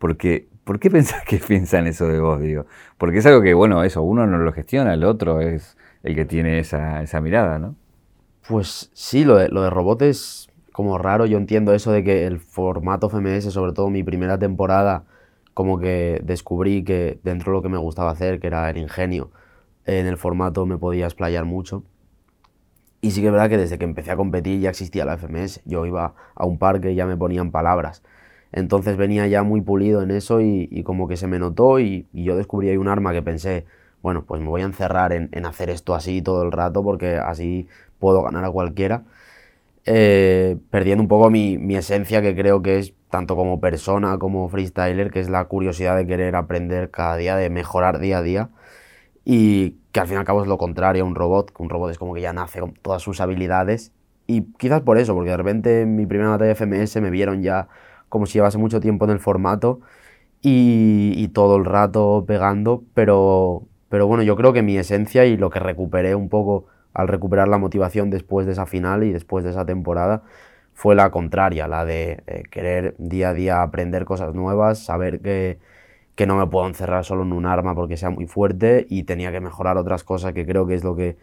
Porque, ¿Por qué [laughs] pensás que piensan eso de vos, digo? Porque es algo que, bueno, eso, uno no lo gestiona, el otro es el que tiene esa, esa mirada, ¿no? Pues sí, lo de, lo de robot es como raro. Yo entiendo eso de que el formato FMS, sobre todo mi primera temporada, como que descubrí que dentro de lo que me gustaba hacer, que era el ingenio, en el formato me podía explayar mucho. Y sí que es verdad que desde que empecé a competir ya existía la FMS. Yo iba a un parque y ya me ponían palabras. Entonces venía ya muy pulido en eso y, como que se me notó y, yo descubrí ahí un arma que pensé, bueno, pues me voy a encerrar en, hacer esto así todo el rato porque así puedo ganar a cualquiera. Eh, perdiendo un poco mi, mi, esencia que creo que es tanto como persona como freestyler, que es la curiosidad de querer aprender cada día, de mejorar día a día. Y que al fin y al cabo es lo contrario a un robot, que un robot es como que ya nace con todas sus habilidades. Y quizás por eso, porque de repente en mi primera batalla de FMS me vieron ya como si llevase mucho tiempo en el formato y, todo el rato pegando, pero, pero bueno, yo creo que mi esencia y lo que recuperé un poco al recuperar la motivación después de esa final y después de esa temporada fue la contraria, la de eh, querer día a día aprender cosas nuevas, saber que, que no me puedo encerrar solo en un arma porque sea muy fuerte y tenía que mejorar otras cosas que creo que es lo que,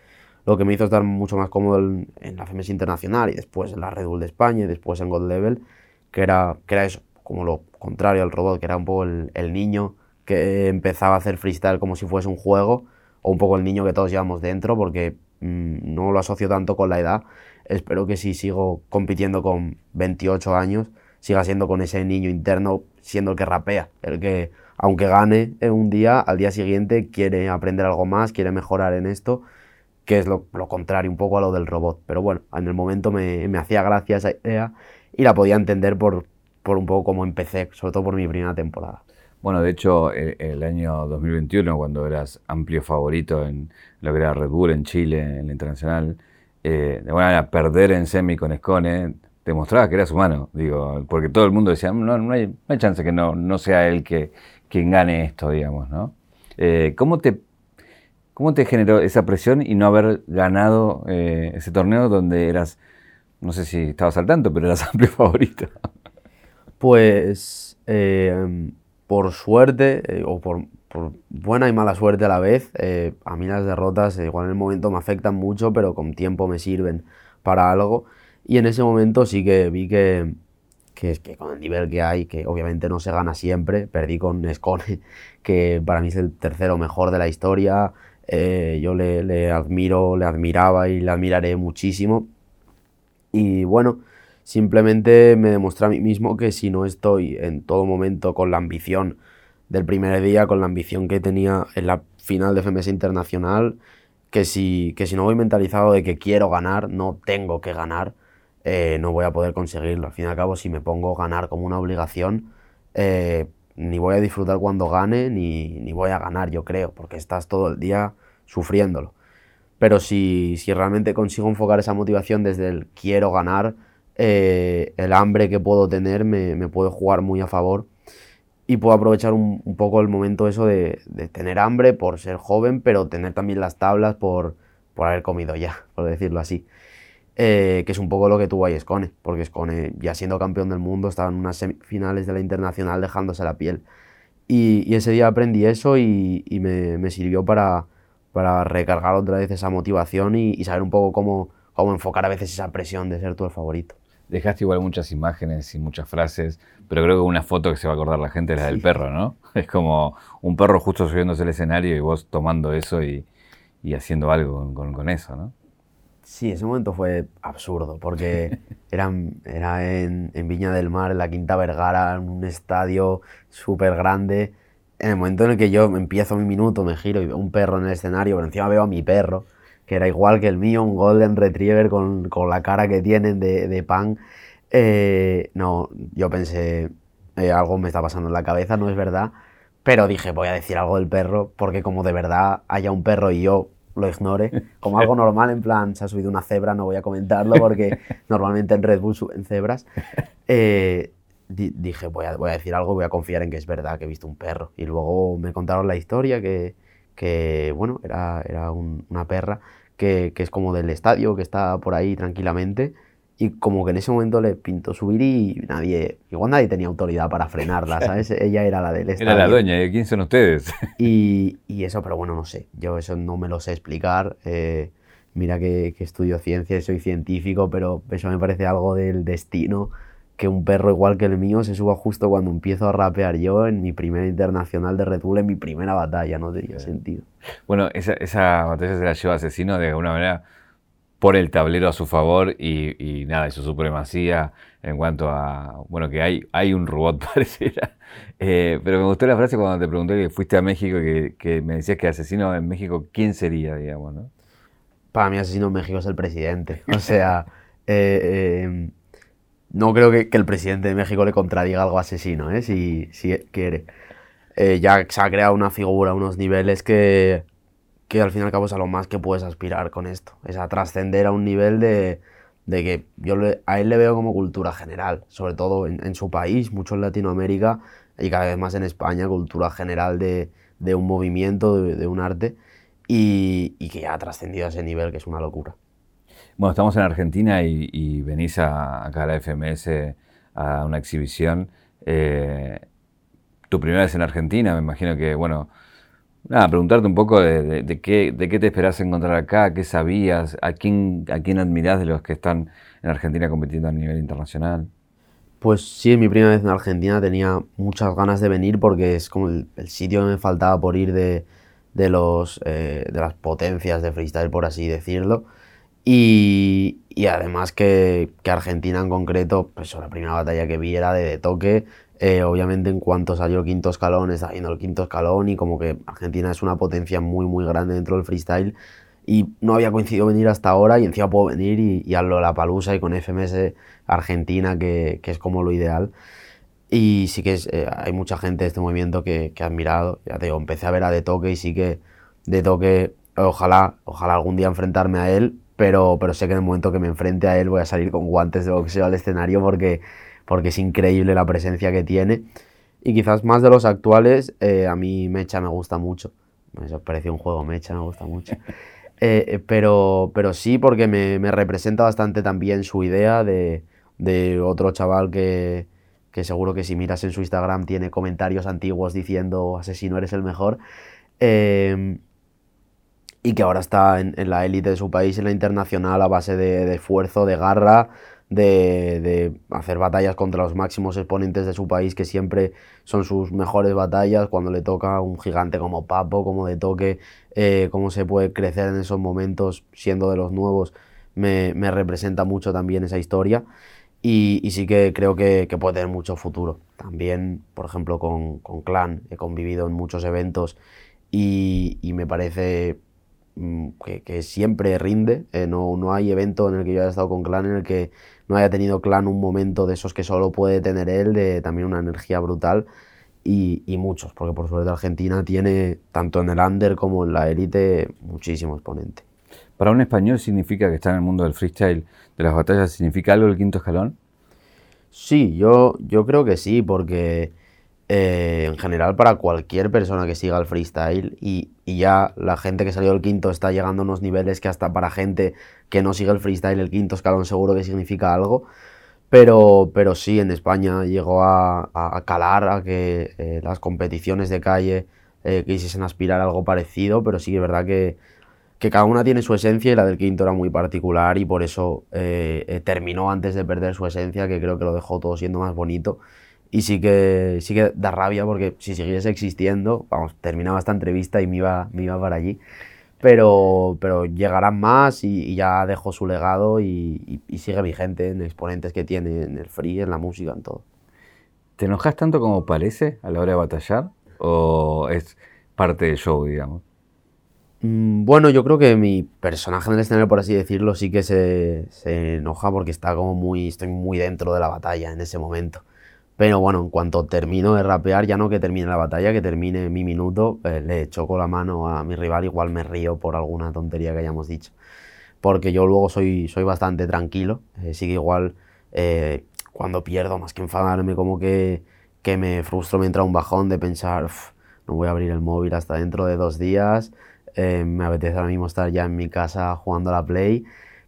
lo que me hizo estar mucho más cómodo en, la FMS Internacional y después en la Red Bull de España y después en Gold Level, que era, que era eso, como lo contrario al robot, que era un poco el, el niño que empezaba a hacer freestyle como si fuese un juego o un poco el niño que todos llevamos dentro porque no lo asocio tanto con la edad. Espero que si sigo compitiendo con 28 años, siga siendo con ese niño interno, siendo el que rapea, el que aunque gane un día, al día siguiente quiere aprender algo más, quiere mejorar en esto, que es lo, contrario un poco a lo del robot. Pero bueno, en el momento me, hacía gracia esa idea y la podía entender por, por un poco como empecé, sobre todo por mi primera temporada. Bueno, de hecho, el, año 2021, cuando eras amplio favorito en lo que era Red Bull en Chile, en la internacional, eh, de alguna manera perder en semi con Escone demostraba que eras humano, digo, porque todo el mundo decía, no, no, hay, no hay chance que no, no sea él que, quien gane esto, digamos, ¿no? Eh, ¿cómo, te, ¿Cómo te generó esa presión y no haber ganado eh, ese torneo donde eras, no sé si estabas al tanto, pero eras [laughs] amplio favorito? Pues, eh, por suerte, o por, buena y mala suerte a la vez, a mí las derrotas igual en el momento me afectan mucho, pero con tiempo me sirven para algo. Y en ese momento sí que vi que, que que con el nivel que hay, que obviamente no se gana siempre, perdí con Escone, [laughs] que para mí es el tercero mejor de la historia, eh, yo le, admiro, le admiraba y le admiraré muchísimo. Y bueno, simplemente me demostré a mí mismo que si no estoy en todo momento con la ambición del primer día, con la ambición que tenía en la final de FMS Internacional, que si, que si no voy mentalizado de que quiero ganar, no tengo que ganar, eh, no voy a poder conseguirlo. Al fin y al cabo, si me pongo a ganar como una obligación, eh, ni voy a disfrutar cuando gane, ni, ni, voy a ganar, yo creo, porque estás todo el día sufriéndolo. Pero si, si realmente consigo enfocar esa motivación desde el quiero ganar, eh, el hambre que puedo tener me, me, puede jugar muy a favor y puedo aprovechar un, un poco el momento eso de, de, tener hambre por ser joven, pero tener también las tablas por, por haber comido ya, por decirlo así. Eh, que es un poco lo que tuvo ahí Escone, porque Escone, ya siendo campeón del mundo, estaba en unas semifinales de la internacional dejándose la piel. Y, ese día aprendí eso y, me, sirvió para, para recargar otra vez esa motivación y, saber un poco cómo, cómo enfocar a veces esa presión de ser tú el favorito. Dejaste igual muchas imágenes y muchas frases, pero creo que una foto que se va a acordar la gente es la del perro, ¿no? [laughs] Es como un perro justo subiéndose al escenario y vos tomando eso y, haciendo algo con, con eso, ¿no? Sí, ese momento fue absurdo, porque [laughs] era, era en, Viña del Mar, en la Quinta Vergara, en un estadio súper grande. En el momento en el que yo empiezo mi minuto, me giro y veo un perro en el escenario, pero encima veo a mi perro, que era igual que el mío, un Golden Retriever con, con la cara que tienen de, de pan. Eh, no, yo pensé, eh, algo me está pasando en la cabeza, no es verdad, pero dije, voy a decir algo del perro, porque como de verdad haya un perro y yo lo ignore, [laughs] como algo normal, en plan, se ha subido una cebra, no voy a comentarlo porque [laughs] normalmente en Red Bull suben cebras. Eh, dije, voy a, voy a decir algo, voy a confiar en que es verdad que he visto un perro. Y luego me contaron la historia que, que bueno, era, era una perra que, que, es como del estadio, que está por ahí tranquilamente y como que en ese momento le pintó subir y nadie, igual nadie tenía autoridad para frenarla, [laughs] ¿sabes? Ella era la del estadio. Era la dueña, ¿y quién son ustedes? [laughs] Y, y, eso, pero bueno, no sé, yo eso no me lo sé explicar. Eh, mira que, que, estudio ciencia, soy científico, pero eso me parece algo del destino que un perro igual que el mío se suba justo cuando empiezo a rapear yo en mi primera internacional de Red Bull, en mi primera batalla, no tenía sentido. Bueno, esa, esa batalla se la lleva Asesino de alguna manera por el tablero a su favor y, nada, y su supremacía en cuanto a, bueno, que hay, hay un robot [laughs] pareciera. Eh, pero me gustó la frase cuando te pregunté que fuiste a México y que, me decías que asesino en México, ¿quién sería, digamos, no? Para mí asesino en México es el presidente. O sea, [laughs] eh, em, no creo que, el presidente de México le contradiga algo asesino, ¿eh? si, si quiere. Eh, ya se ha creado una figura, unos niveles que, que al fin y al cabo es a lo más que puedes aspirar con esto. Es a trascender a un nivel de, de que yo a él le veo como cultura general, sobre todo en, su país, mucho en Latinoamérica y cada vez más en España, cultura general de, de un movimiento, de, un arte, y, y, que ya ha trascendido a ese nivel, que es una locura. Bueno, estamos en Argentina y, venís a, acá a la FMS a una exhibición. Eh, tu primera vez en Argentina, me imagino que, bueno, nada, preguntarte un poco de, qué, de qué te esperás encontrar acá, qué sabías, a quién, a quién admirás de los que están en Argentina compitiendo a nivel internacional. Pues sí, mi primera vez en Argentina tenía muchas ganas de venir porque es como el, sitio que me faltaba por ir de, de los, eh, de las potencias de freestyle, por así decirlo. Y, y además que, que, Argentina en concreto, pues la primera batalla que vi era de, toque. Eh, obviamente en cuanto salió quinto escalón, está yendo el quinto escalón y como que Argentina es una potencia muy muy grande dentro del freestyle y no había coincidido venir hasta ahora y encima puedo venir y, y a la palusa y con FMS Argentina que, que, es como lo ideal. Y sí que es, eh, hay mucha gente de este movimiento que, que ha admirado. Ya te digo, empecé a ver a De Toque y sí que De Toque, ojalá, ojalá algún día enfrentarme a él, pero, pero sé que en el momento que me enfrente a él voy a salir con guantes de boxeo al escenario porque, porque es increíble la presencia que tiene. Y quizás más de los actuales, eh, a mí Mecha me gusta mucho. Me parece un juego Mecha, me gusta mucho. [laughs] Eh, eh, pero, pero sí, porque me, me, representa bastante también su idea de, de otro chaval que, que, seguro que si miras en su Instagram tiene comentarios antiguos diciendo asesino eres el mejor. Eh, y que ahora está en, la élite de su país, en la internacional, a base de, esfuerzo, de garra, de, hacer batallas contra los máximos exponentes de su país, que siempre son sus mejores batallas, cuando le toca un gigante como Papo, como de toque, eh, cómo se puede crecer en esos momentos siendo de los nuevos, me, representa mucho también esa historia. Y, sí que creo que, puede tener mucho futuro. También, por ejemplo, con, Clan, he convivido en muchos eventos y, y me parece Mm, que, siempre rinde. Eh, no, no, hay evento en el que yo haya estado con Clan en el que no haya tenido Clan un momento de esos que solo puede tener él, de también una energía brutal. Y, y muchos, porque por suerte Argentina tiene, tanto en el under como en la élite, muchísimo exponente. ¿Para un español significa que está en el mundo del freestyle, de las batallas, significa algo el quinto escalón? Sí, yo, yo creo que sí, porque eh, en general para cualquier persona que siga el freestyle y, ya la gente que salió del quinto está llegando a unos niveles que hasta para gente que no sigue el freestyle el quinto escalón seguro que significa algo. Pero, pero sí, en España llegó a, calar a que eh, las competiciones de calle eh, quisiesen aspirar a algo parecido, pero sí es verdad que, que, cada una tiene su esencia y la del quinto era muy particular y por eso terminó antes de perder su esencia, que creo que lo dejó todo siendo más bonito y sí que, sí que da rabia porque si siguiese existiendo, vamos, terminaba esta entrevista y me iba, me iba para allí. Pero, pero llegarán más y, ya dejó su legado y, sigue vigente en exponentes que tiene en el free, en la música, en todo. ¿Te enojas tanto como parece a la hora de batallar? ¿O es parte del show, digamos? Mm, bueno, yo creo que mi personaje en el escenario, por así decirlo, sí que se, se enoja porque está como muy, estoy muy dentro de la batalla en ese momento. Pero bueno, en cuanto termino de rapear, ya no que termine la batalla, que termine mi minuto, eh, le choco la mano a mi rival, igual me río por alguna tontería que hayamos dicho. Porque yo luego soy, soy bastante tranquilo, eh, igual eh, cuando pierdo, más que enfadarme, como que, que me frustro, me entra un bajón de pensar, no voy a abrir el móvil hasta dentro de dos días, me apetece ahora mismo estar ya en mi casa jugando a la Play,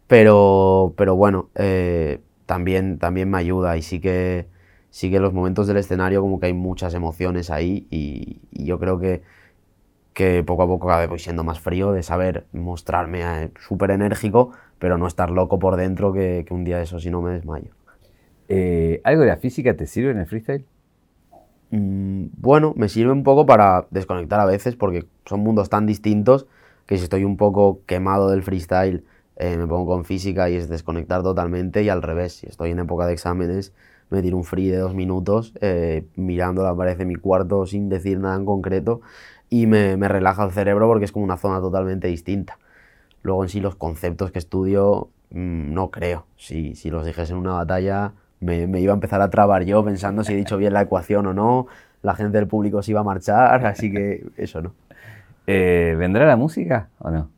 pero, pero bueno, también, también me ayuda y sí que sí que los momentos del escenario como que hay muchas emociones ahí y, yo creo que, que poco a poco cada vez voy siendo más frío de saber mostrarme eh, súper enérgico, pero no estar loco por dentro que, un día eso si no me desmayo. Eh, ¿Algo de la física te sirve en el freestyle? Mm, bueno, me sirve un poco para desconectar a veces porque son mundos tan distintos que si estoy un poco quemado del freestyle eh, me pongo con física y es desconectar totalmente y al revés, si estoy en época de exámenes me tiro un free de dos minutos eh, mirando la pared de mi cuarto sin decir nada en concreto y me, me, relaja el cerebro porque es como una zona totalmente distinta. Luego en sí los conceptos que estudio mmm, no creo, si, si los dijese en una batalla me, me, iba a empezar a trabar yo pensando si he dicho bien la ecuación o no, la gente del público se iba a marchar, [laughs] así que eso no. Eh, ¿Vendrá la música o no?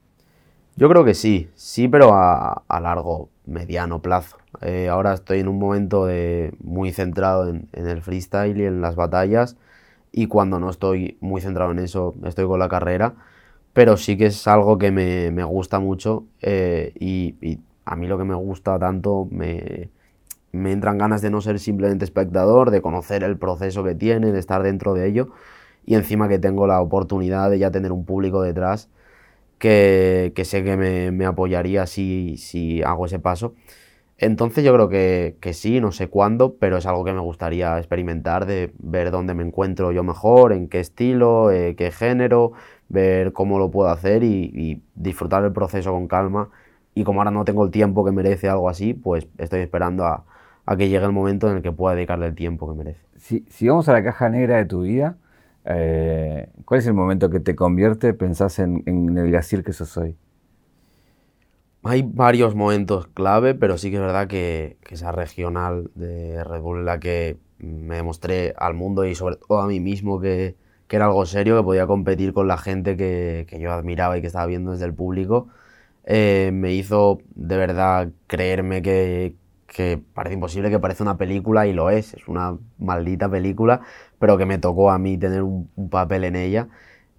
Yo creo que sí, sí, pero a, a largo, mediano plazo. Eh, ahora estoy en un momento de, muy centrado en, el freestyle y en las batallas y cuando no estoy muy centrado en eso estoy con la carrera, pero sí que es algo que me, gusta mucho eh, y, y, a mí lo que me gusta tanto me, me entran ganas de no ser simplemente espectador, de conocer el proceso que tiene, de estar dentro de ello y encima que tengo la oportunidad de ya tener un público detrás que, sé que me, apoyaría si, si, hago ese paso. Entonces yo creo que, que, sí, no sé cuándo, pero es algo que me gustaría experimentar, de ver dónde me encuentro yo mejor, en qué estilo, eh, qué género, ver cómo lo puedo hacer y, y, disfrutar el proceso con calma. Y como ahora no tengo el tiempo que merece algo así, pues estoy esperando a, a que llegue el momento en el que pueda dedicarle el tiempo que merece. Si, si vamos a la caja negra de tu vida, eh, ¿Cuál es el momento que te convierte, pensás en, el Gacir que sos hoy? Hay varios momentos clave, pero sí que es verdad que, que, esa regional de Red Bull en la que me demostré al mundo y sobre todo a mí mismo que, que era algo serio, que podía competir con la gente que, que yo admiraba y que estaba viendo desde el público, eh, me hizo de verdad creerme que, que parece imposible, que parece una película y lo es, es una maldita película, pero que me tocó a mí tener un, un papel en ella,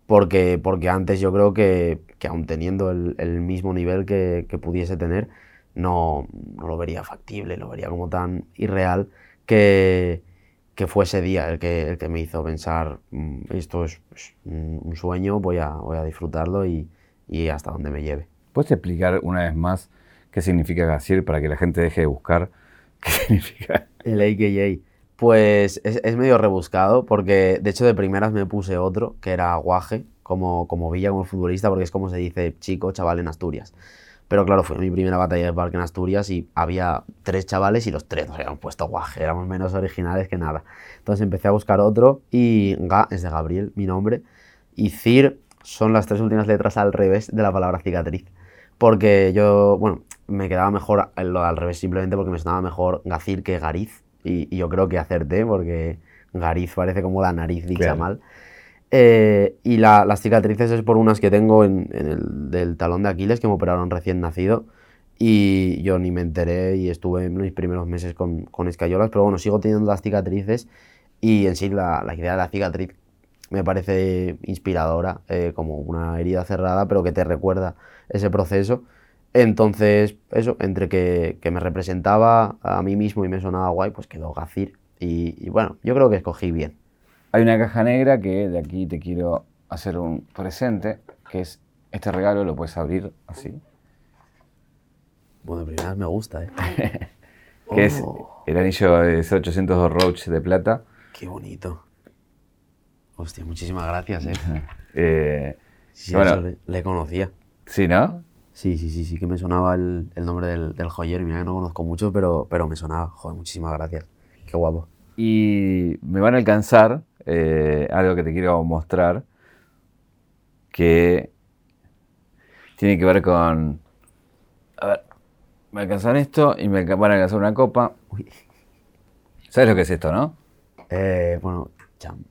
porque, porque antes yo creo que, que aún teniendo el, el mismo nivel que, que, pudiese tener, no, no lo vería factible, lo vería como tan irreal que, que fue ese día el que, el que me hizo pensar, mm, esto es, es un sueño, voy a, voy a disfrutarlo y, y hasta donde me lleve. ¿Puedes explicar una vez más qué significa Gazir para que la gente deje de buscar qué [laughs] significa? El AKA. Pues es, medio rebuscado porque de hecho de primeras me puse otro que era Guaje, como, como Villa, como futbolista, porque es como se dice chico, chaval en Asturias. Pero claro, fue mi primera batalla de parque en Asturias y había tres chavales y los tres nos habían puesto guaje, éramos menos originales que nada. Entonces empecé a buscar otro y Ga es de Gabriel, mi nombre, y Cir son las tres últimas letras al revés de la palabra cicatriz. Porque yo, bueno, me quedaba mejor lo al revés simplemente porque me sonaba mejor Gacir que Gariz. Y, y yo creo que acerté porque Gariz parece como la nariz dicha claro. mal. Eh, y la, las cicatrices es por unas que tengo en, en, el del talón de Aquiles que me operaron recién nacido. Y yo ni me enteré y estuve en mis primeros meses con, con escayolas, pero bueno, sigo teniendo las cicatrices y en sí la, la idea de la cicatriz me parece inspiradora, eh, como una herida cerrada, pero que te recuerda ese proceso. Entonces, eso, entre que, que, me representaba a mí mismo y me sonaba guay, pues quedó Gacir. Y, y, bueno, yo creo que escogí bien. Hay una caja negra que de aquí te quiero hacer un presente, que es este regalo, lo puedes abrir así. Bueno, de primeras me gusta, ¿eh? [laughs] que oh. es el anillo de 0802 Roach de plata. Qué bonito. Hostia, muchísimas gracias, ¿eh? [laughs] eh sí, bueno, le, le, conocía. Sí, ¿no? Sí, sí, sí, sí que me sonaba el, el nombre del, del, joyero. Mira que no conozco mucho, pero, pero me sonaba. Joder, muchísimas gracias. Qué guapo. Y me van a alcanzar eh, algo que te quiero mostrar que tiene que ver con... A ver, me alcanzan esto y me van a alcanzar una copa. Uy. ¿Sabes lo que es esto, no? Eh, bueno, cham.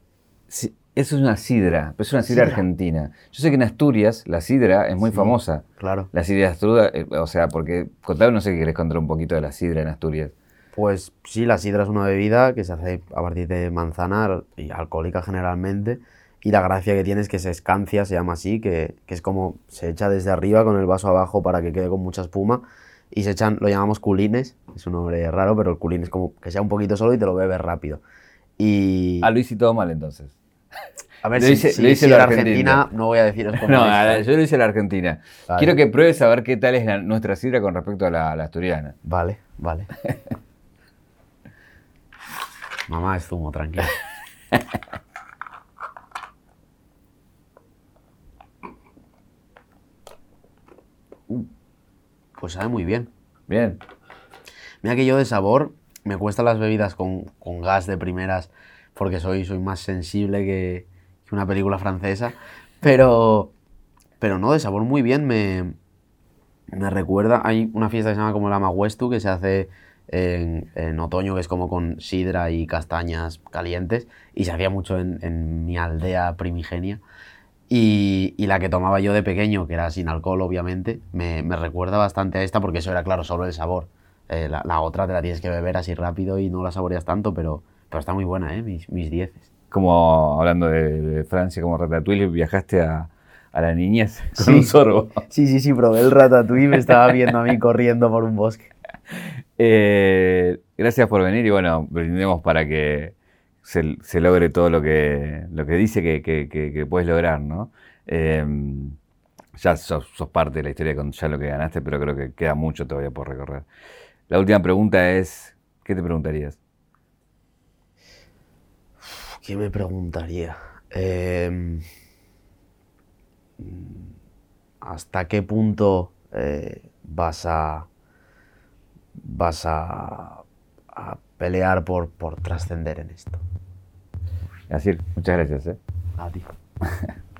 Sí, eso es una sidra, pero es una sidra, sidra, argentina. Yo sé que en Asturias la sidra es muy sí, famosa. Claro. La sidra Asturias, eh, o sea, porque contame, no sé qué querés contar un poquito de la sidra en Asturias. Pues sí, la sidra es una bebida que se hace a partir de manzana y alcohólica generalmente. Y la gracia que tiene es que se escancia, se llama así, que, que, es como se echa desde arriba con el vaso abajo para que quede con mucha espuma. Y se echan, lo llamamos culines, es un nombre raro, pero el culín es como que sea un poquito solo y te lo bebes rápido. Y... Ah, lo hice todo mal entonces. A ver, lo si, hice, si, lo hice si la Argentina. Argentina, no voy a cómo [laughs] No, yo lo hice la Argentina. Vale. Quiero que pruebes a ver qué tal es la, nuestra sidra con respecto a la, la asturiana. Vale, vale. [laughs] Mamá es zumo, tranquilo. Uh, [laughs] pues sabe muy bien. Bien. Mira que yo de sabor me cuestan las bebidas con, con gas de primeras porque soy, soy más sensible que, una película francesa. Pero, pero no, de sabor muy bien. Me, me recuerda, hay una fiesta que se llama como la Maguestu que se hace en, otoño, que es como con sidra y castañas calientes, y se hacía mucho en, en mi aldea primigenia. Y, y la que tomaba yo de pequeño, que era sin alcohol, obviamente, me, me recuerda bastante a esta porque eso era, claro, solo el sabor. Eh, la, la otra te la tienes que beber así rápido y no la saboreas tanto, pero, pero está muy buena, ¿eh? Mis, mis dieces. Como hablando de, de Francia, como Ratatouille, viajaste a, a la niñez [laughs] con Sí. un sorbo. Sí, sí, sí, probé el ratatouille y me estaba viendo a mí corriendo por un bosque. [laughs] Eh, gracias por venir y bueno, brindemos para que se, se logre todo lo que, lo que dice que, que- que- que puedes lograr, ¿no? Eh, ya sos, sos parte de la historia con ya lo que ganaste, pero creo que queda mucho todavía por recorrer. La última pregunta es, ¿qué te preguntarías? ¿Qué me preguntaría? Em, ¿Hasta qué punto eh, vas a vas a, a pelear por, por trascender en esto? Así, muchas gracias. ¿eh? A ti. [laughs]